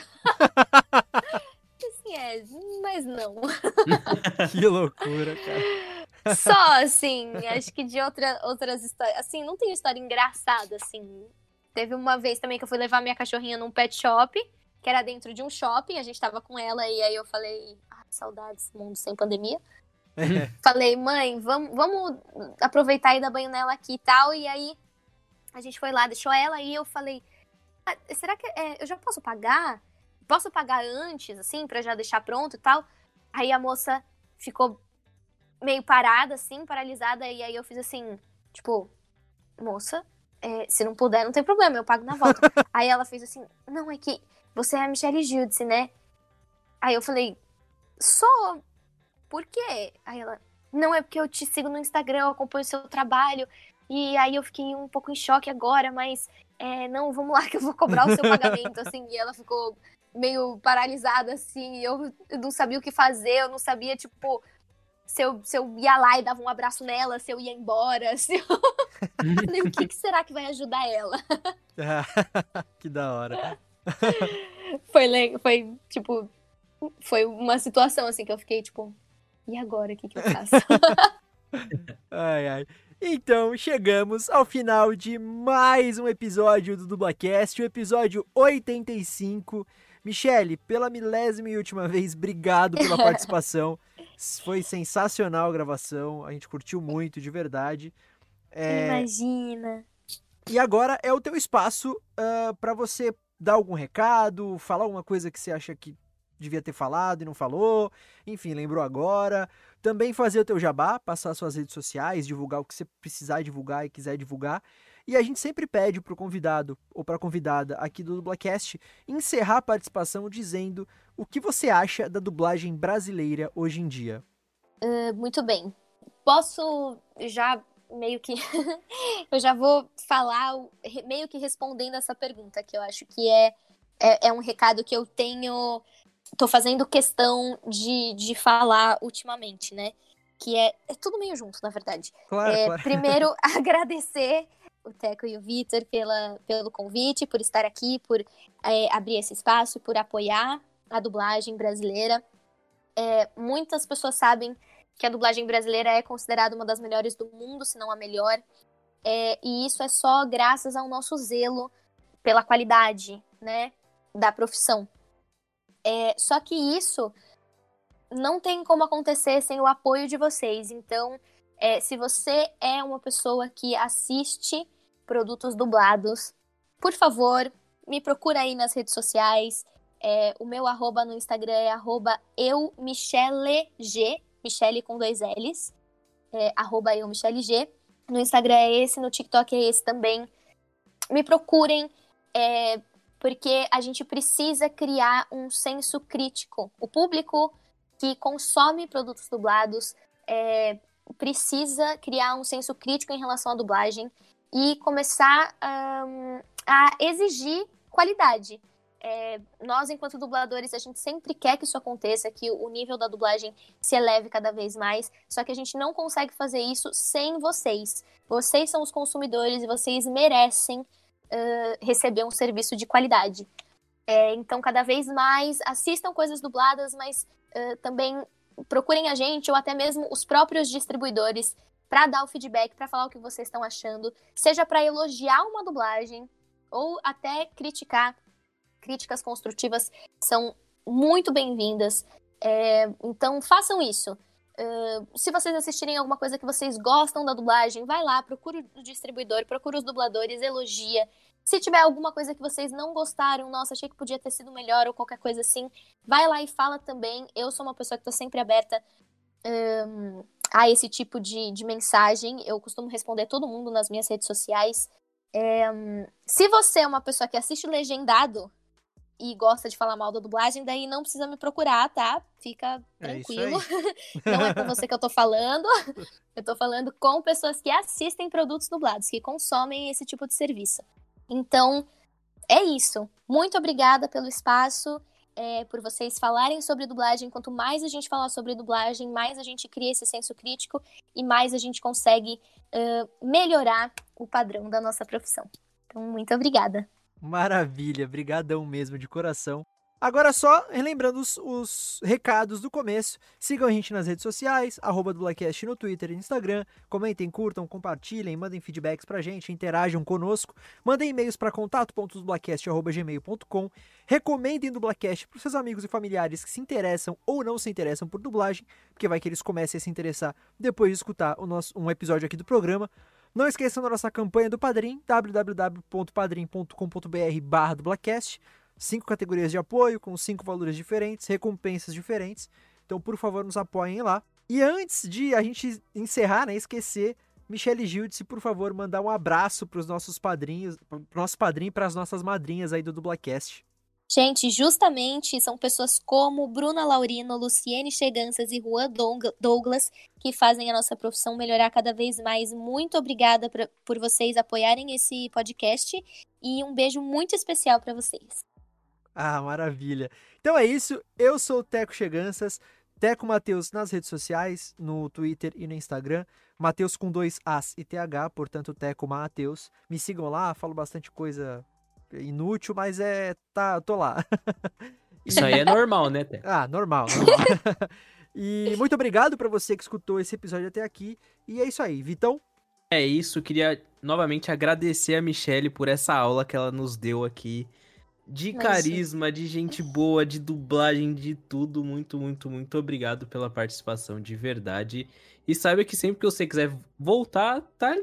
Assim, é, mas não. <laughs> Que loucura, cara. Só, assim, acho que de outra, outras histórias. Assim, não tem história engraçada, assim. Teve uma vez também que eu fui levar minha cachorrinha num pet shop, que era dentro de um shopping, a gente tava com ela, e aí eu falei, ah, saudades, mundo sem pandemia. <laughs> Falei, mãe, vamos, vamos aproveitar e dar banho nela aqui e tal. E aí a gente foi lá, deixou ela e eu falei, "Ah, será que é, eu já posso pagar? Posso pagar antes, assim, pra já deixar pronto e tal? Aí a moça ficou meio parada, assim, paralisada, e aí eu fiz assim, tipo, moça, é, se não puder, não tem problema, eu pago na volta. <laughs> aí ela fez assim, não, é que você é a Michelle Giudice, né? Aí eu falei, sou, por quê? Aí ela, não, é porque eu te sigo no Instagram, eu acompanho o seu trabalho, e aí eu fiquei um pouco em choque agora, mas, é, não, vamos lá que eu vou cobrar o seu pagamento, <laughs> assim, e ela ficou meio paralisada, assim, e eu, não sabia o que fazer, eu não sabia, tipo, se eu, se eu ia lá e dava um abraço nela, se eu ia embora, <laughs> se eu... Falei, o que, que será que vai ajudar ela? <laughs> que da hora. <laughs> Foi, foi, tipo, foi uma situação, assim, que eu fiquei, tipo, e agora, o que que eu faço? Ai, ai. Então, chegamos ao final de mais um episódio do Dublacast, o episódio 85. Michele, pela milésima e última vez, obrigado pela participação. <laughs> Foi sensacional a gravação, a gente curtiu muito, de verdade. É, Imagina. E agora é o teu espaço para você dar algum recado, falar alguma coisa que você acha que devia ter falado e não falou, enfim, lembrou agora. Também fazer o teu jabá, passar suas redes sociais, divulgar o que você precisar divulgar e quiser divulgar. E a gente sempre pede pro convidado ou pra convidada aqui do Dublacast encerrar a participação dizendo o que você acha da dublagem brasileira hoje em dia. Uh, muito bem. Posso já meio que. <laughs> eu já vou falar o- meio que respondendo essa pergunta, que eu acho que é, é, é um recado que eu tenho. Tô fazendo questão de, de falar ultimamente, né? Que é, é tudo meio junto, na verdade. Claro, É, claro. Primeiro, <laughs> agradecer o Teco e o Vitor pelo convite, por estar aqui, por é, abrir esse espaço, por apoiar a dublagem brasileira. É, muitas pessoas sabem que a dublagem brasileira é considerada uma das melhores do mundo, se não a melhor. é, e isso é só graças ao nosso zelo pela qualidade, né, da profissão. É, só que isso não tem como acontecer sem o apoio de vocês. Então, é, se você é uma pessoa que assiste produtos dublados, por favor, me procura aí nas redes sociais. É, o meu arroba no Instagram é arroba eumichelleg, Michele com dois L's, é, arroba. No Instagram é esse, no TikTok é esse também. Me procurem, é, porque a gente precisa criar um senso crítico. O público que consome produtos dublados é, precisa criar um senso crítico em relação à dublagem e começar um, a exigir qualidade. É, nós, enquanto dubladores, a gente sempre quer que isso aconteça, que o nível da dublagem se eleve cada vez mais, só que a gente não consegue fazer isso sem vocês. Vocês são os consumidores e vocês merecem uh, receber um serviço de qualidade. É, então, cada vez mais assistam coisas dubladas, mas uh, também procurem a gente ou até mesmo os próprios distribuidores para dar o feedback, para falar o que vocês estão achando, seja para elogiar uma dublagem ou até criticar. Críticas construtivas são muito bem-vindas. É, então façam isso. Uh, se vocês assistirem alguma coisa que vocês gostam da dublagem, vai lá, procure o distribuidor, procure os dubladores, elogia. Se tiver alguma coisa que vocês não gostaram, nossa, achei que podia ter sido melhor ou qualquer coisa assim, vai lá e fala também. Eu sou uma pessoa que estou sempre aberta um, a esse tipo de, de mensagem. Eu costumo responder todo mundo nas minhas redes sociais. É, se você é uma pessoa que assiste legendado e gosta de falar mal da dublagem, daí não precisa me procurar, tá? Fica É tranquilo. <laughs> não é com você que eu tô falando. Eu tô falando com pessoas que assistem produtos dublados, que consomem esse tipo de serviço. Então, é isso. Muito obrigada pelo espaço é, por vocês falarem sobre dublagem. Quanto mais a gente falar sobre dublagem, mais a gente cria esse senso crítico e mais a gente consegue uh, melhorar o padrão da nossa profissão. Então, muito obrigada. Maravilha, brigadão mesmo, de coração. Agora só, relembrando os, os, recados do começo, sigam a gente nas redes sociais, arroba Dublacast no Twitter e Instagram, comentem, curtam, compartilhem, mandem feedbacks pra gente, interajam conosco, mandem e-mails para contato.dublacast.gmail.com, recomendem Dublacast pros seus amigos e familiares que se interessam ou não se interessam por dublagem, porque vai que eles comecem a se interessar depois de escutar o nosso, um episódio aqui do programa. Não esqueçam da nossa campanha do Padrim, www.padrim.com.br barra dublacast, cinco categorias de apoio com cinco valores diferentes, recompensas diferentes. Então, por favor, nos apoiem lá. E antes de a gente encerrar, né, esquecer, Michele Gilde, por favor, mandar um abraço para os nossos padrinhos, para nosso padrinho e para as nossas madrinhas aí do Dublacast. Gente, justamente são pessoas como Bruna Laurino, Luciene Cheganças e Juan Douglas que fazem a nossa profissão melhorar cada vez mais. Muito obrigada por vocês apoiarem esse podcast e um beijo muito especial para vocês. Ah, maravilha. Então é isso. Eu sou o Teco Cheganças, Teco Matheus nas redes sociais, no Twitter e no Instagram. Matheus com dois As e TH, portanto, Teco Matheus. Me sigam lá, falo bastante coisa inútil, mas é. tá, tô lá. <laughs> Isso aí é normal, né, Teco? Ah, normal, normal. <laughs> e muito obrigado para você que escutou esse episódio até aqui. E é isso aí, Vitão. É isso, queria novamente agradecer a Michelle por essa aula que ela nos deu aqui de carisma, de gente boa, de dublagem, de tudo. Muito, muito, muito obrigado pela participação de verdade. E saiba que sempre que você quiser voltar, tá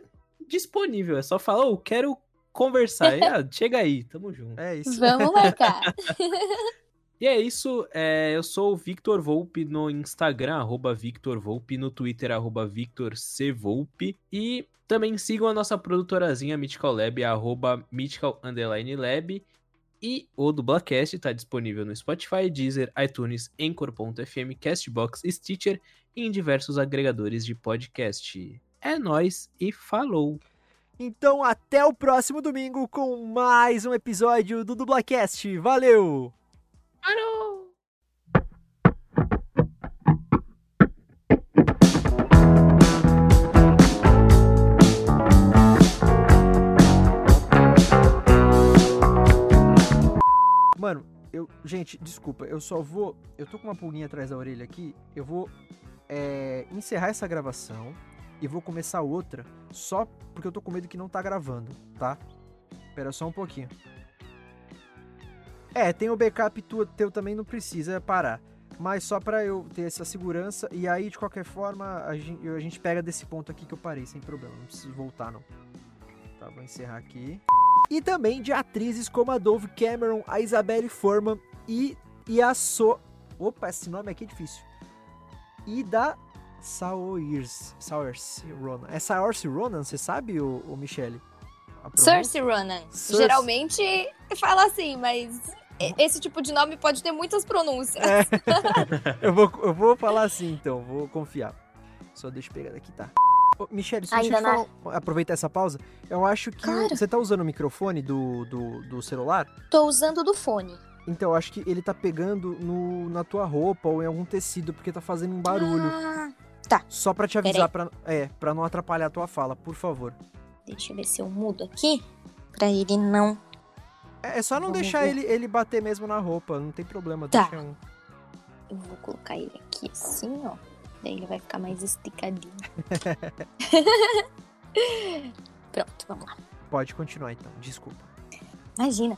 disponível. É só falar, oh, quero conversar. E, ah, <laughs> chega aí, tamo junto. É isso. Vamos marcar. <laughs> e é isso. É, eu sou o Victor Volpe no Instagram, arroba Victor Volpe, no Twitter, arroba Victor C. Volpe. E também sigam a nossa produtorazinha Mythical Lab, arroba Mythical Underline Lab. E o Dublacast está disponível no Spotify, Deezer, iTunes, Anchor.fm, Castbox, Stitcher e em diversos agregadores de podcast. É nós e falou! Então até o próximo domingo com mais um episódio do Dublacast. Valeu! Falou! Mano, eu. Gente, desculpa, eu só vou. Eu tô com uma pulguinha atrás da orelha aqui. Eu vou é, encerrar essa gravação. e vou começar outra só porque eu tô com medo que não tá gravando, tá? Espera só um pouquinho. É, tem o backup tu, teu também não precisa parar. Mas só pra eu ter essa segurança. E aí, de qualquer forma, a gente, a gente pega desse ponto aqui que eu parei, sem problema. Não preciso voltar, não. Tá, vou encerrar aqui. E também de atrizes como a Dove Cameron, a Isabelle Forman e, e a So... Opa, esse nome aqui é difícil. E da Saoirse, Saoirse Ronan. É Saoirse Ronan, você sabe, o, o Michele? Cersei Ronan. Geralmente fala assim, mas esse tipo de nome pode ter muitas pronúncias. É. <laughs> eu, vou, eu vou falar assim, então, vou confiar. Só deixa eu pegar daqui, tá. Ô, Michele, só deixa eu Ainda falar, aproveitar essa pausa. Eu acho que Claro. você tá usando o microfone do, do, do celular? Tô usando do fone. Então, eu acho que ele tá pegando no, na tua roupa ou em algum tecido, porque tá fazendo um barulho. Ah, Só pra te avisar, pra, é, pra não atrapalhar a tua fala, por favor. deixa eu ver se eu mudo aqui. Pra ele não. É, é só não Vamos deixar ver. ele, ele bater mesmo na roupa, não tem problema. Tá. Deixa um... Eu vou colocar ele aqui assim, ó. Daí ele vai ficar mais esticadinho. <laughs> Pronto, vamos lá. Pode continuar então, desculpa. Imagina.